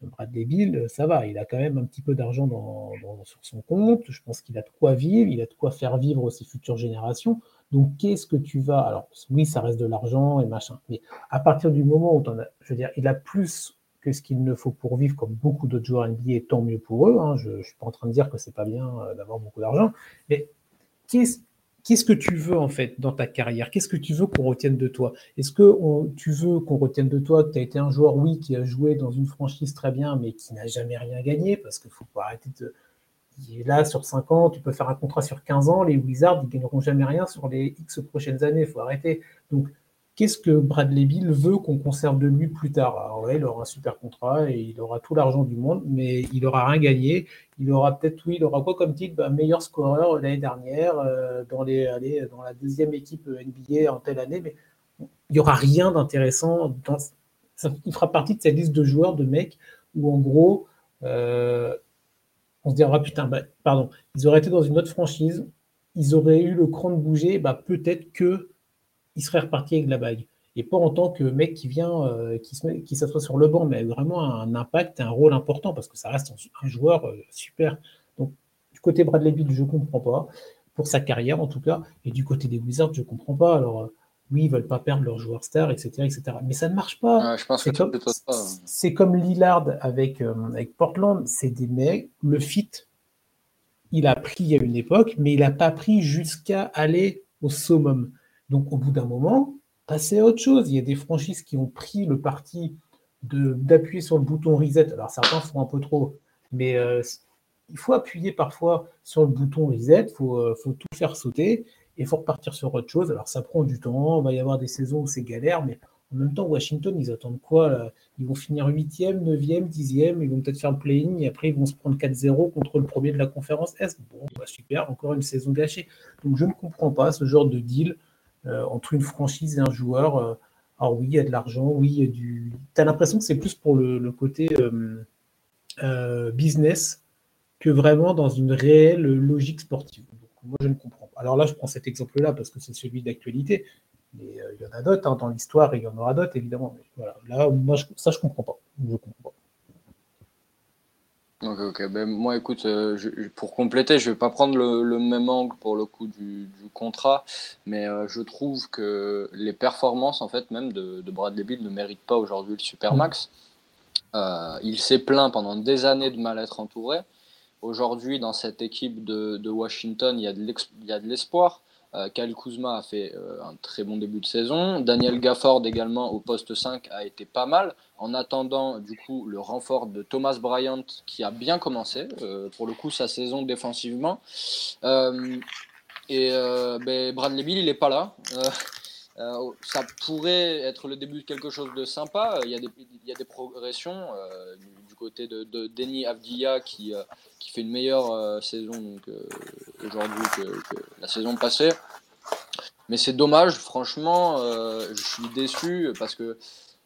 Bradley Bill, ça va, il a quand même un petit peu d'argent dans, sur son compte. Je pense qu'il a de quoi vivre, il a de quoi faire vivre ses futures générations. Donc, qu'est-ce que tu vas. Alors, oui, ça reste de l'argent et machin, mais à partir du moment où tu en as. Je veux dire, il a plus que ce qu'il ne faut pour vivre, comme beaucoup d'autres joueurs NBA, tant mieux pour eux. Hein. Je ne suis pas en train de dire que c'est pas bien euh, d'avoir beaucoup d'argent, mais qu'est-ce que tu veux en fait dans ta carrière? Qu'est-ce que tu veux qu'on retienne de toi? Est-ce que tu veux qu'on retienne de toi que tu as été un joueur, oui, qui a joué dans une franchise très bien, mais qui n'a jamais rien gagné Parce qu'il faut pas arrêter de, là, sur 5 ans, tu peux faire un contrat sur 15 ans. Les Wizards, ils gagneront jamais rien sur les X prochaines années. Il faut arrêter. Donc, qu'est-ce que Bradley Bill veut qu'on conserve de lui plus tard? Alors ouais, il aura un super contrat et il aura tout l'argent du monde, mais il aura rien gagné. Il aura peut-être, oui, il aura quoi comme titre? Bah, Meilleur scoreur l'année dernière euh, dans, la deuxième équipe NBA en telle année, mais il n'y aura rien d'intéressant. Dans... il fera partie de cette liste de joueurs, de mecs, où en gros, euh, on se dira, putain, bah, pardon, ils auraient été dans une autre franchise, ils auraient eu le cran de bouger, bah, peut-être que il serait reparti avec la bague. Et pas en tant que mec qui vient, euh, qui, qui s'assoit sur le banc, mais vraiment un impact, un rôle important, parce que ça reste un, joueur euh, super. Donc, du côté Bradley Bill, je ne comprends pas, pour sa carrière en tout cas, et du côté des Wizards, je ne comprends pas. Alors, euh, oui, ils veulent pas perdre leurs joueurs stars, etc., etc. Mais ça ne marche pas. c'est, comme, c'est comme Lillard avec, avec Portland, c'est des mecs, le fit, il a pris à une époque, mais il n'a pas pris jusqu'à aller au summum. Donc, au bout d'un moment, passer à autre chose. Il y a des franchises qui ont pris le parti d'appuyer sur le bouton reset. Alors, certains font un peu trop, mais euh, il faut appuyer parfois sur le bouton reset, il faut, euh, faut, tout faire sauter et il faut repartir sur autre chose. Alors, ça prend du temps, il va y avoir des saisons où c'est galère, mais en même temps, Washington, ils attendent quoi Ils vont finir 8e, 9e, 10e, ils vont peut-être faire le play-in et après ils vont se prendre 4-0 contre le premier de la conférence S. Bon, bah, super, encore une saison gâchée. Donc je ne comprends pas ce genre de deal. Euh, entre une franchise et un joueur. Euh, alors oui, il y a de l'argent, oui, il y a du. Tu as l'impression que c'est plus pour le, côté euh, business que vraiment dans une réelle logique sportive. Moi, je ne comprends pas. Alors là, je prends cet exemple-là parce que c'est celui d'actualité. Mais il y en a d'autres hein, dans l'histoire et il y en aura d'autres, évidemment. Mais voilà, là, moi, ça, je ne comprends pas. Je comprends pas.
Ok, ok. Ben, moi, écoute, euh, pour compléter, je vais pas prendre le, même angle pour le coup du, contrat, mais euh, je trouve que les performances, en fait, même de, de Bradley Bill ne méritent pas aujourd'hui le Supermax. Euh, il s'est plaint pendant des années de mal être entouré. Aujourd'hui, dans cette équipe de, Washington, il y a de l'espoir. Euh, Kyle Kuzma a fait euh, un très bon début de saison. Daniel Gafford également au poste 5 a été pas mal. En attendant du coup le renfort de Thomas Bryant qui a bien commencé euh, pour le coup sa saison défensivement. et ben, Bradley Bill il n'est pas là. ça pourrait être le début de quelque chose de sympa. Il y a des, il y a des progressions côté de, de Denis Avdia qui, qui fait une meilleure saison donc, aujourd'hui que, la saison passée. Mais c'est dommage, franchement, euh, je suis déçu parce que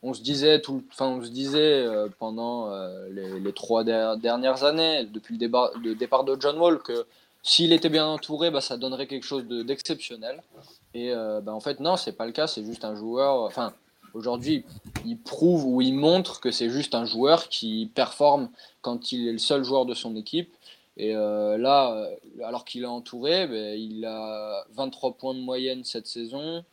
on se disait, tout, enfin, on se disait euh, pendant euh, les, trois dernières années, depuis le, débat, le, départ de John Wall, que s'il était bien entouré, bah, ça donnerait quelque chose d'exceptionnel. Et bah, en fait, non, c'est pas le cas, c'est juste un joueur. Enfin, aujourd'hui, il prouve ou il montre que c'est juste un joueur qui performe quand il est le seul joueur de son équipe et euh, là, euh, alors qu'il est entouré, ben, il a 23 points de moyenne cette saison,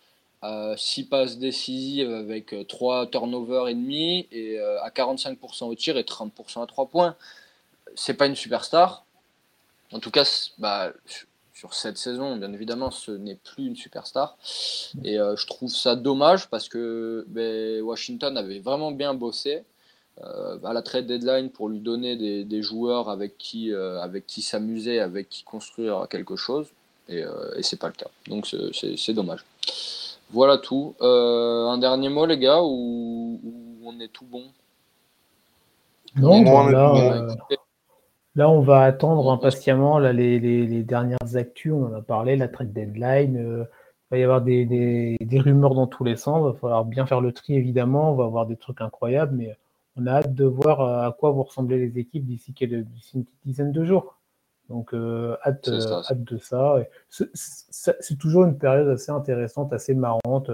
6 passes décisives avec 3 turnovers et demi, et euh, à 45% au tir et 30% à 3 points. C'est pas une superstar. En tout cas, bah, sur cette saison, bien évidemment, ce n'est plus une superstar. Et je trouve ça dommage parce que ben, Washington avait vraiment bien bossé. Euh, à la trade deadline pour lui donner des, joueurs avec qui, euh, avec qui s'amuser, avec qui construire quelque chose. Et, euh, et c'est pas le cas. Donc c'est dommage. Voilà tout. un dernier mot, les gars, ou, on est tout bon?
Non, là, on va attendre impatiemment là, les, les, dernières actus. On en a parlé, la trade deadline. il va y avoir des, des, des, rumeurs dans tous les sens. Il va falloir bien faire le tri, évidemment. On va avoir des trucs incroyables, mais on a hâte de voir euh, à quoi vont ressembler les équipes d'ici une petite dizaine de jours. Donc, euh, hâte, euh, hâte, de ça. C'est toujours une période assez intéressante, assez marrante,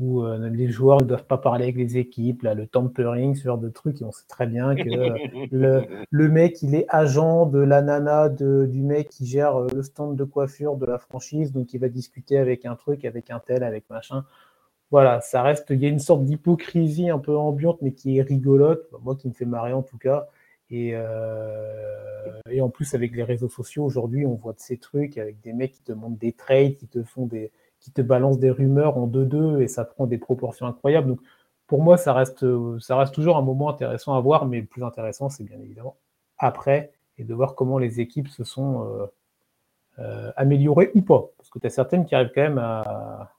où les joueurs ne doivent pas parler avec les équipes, là, le tampering, ce genre de trucs, et on sait très bien que le, le, mec, il est agent de la nana du mec qui gère le stand de coiffure de la franchise, donc il va discuter avec un truc, avec un tel, avec machin voilà, ça reste, il y a une sorte d'hypocrisie un peu ambiante, mais qui est rigolote, moi qui me fait marrer en tout cas. Et, euh, et en plus, avec les réseaux sociaux, aujourd'hui, on voit de ces trucs avec des mecs qui te demandent des trades, qui te font des, qui te balancent des rumeurs en deux-deux, et ça prend des proportions incroyables. Donc, pour moi, ça reste, ça reste toujours un moment intéressant à voir, mais le plus intéressant, c'est bien évidemment après, et de voir comment les équipes se sont euh, euh, améliorées ou pas. Parce que tu as certaines qui arrivent quand même à,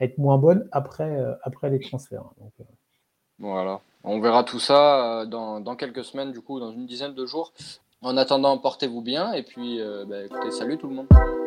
être moins bonne après, après les transferts.
Voilà, on verra tout ça dans, dans, quelques semaines, du coup, dans une dizaine de jours. En attendant, portez-vous bien et puis bah, écoutez, salut tout le monde.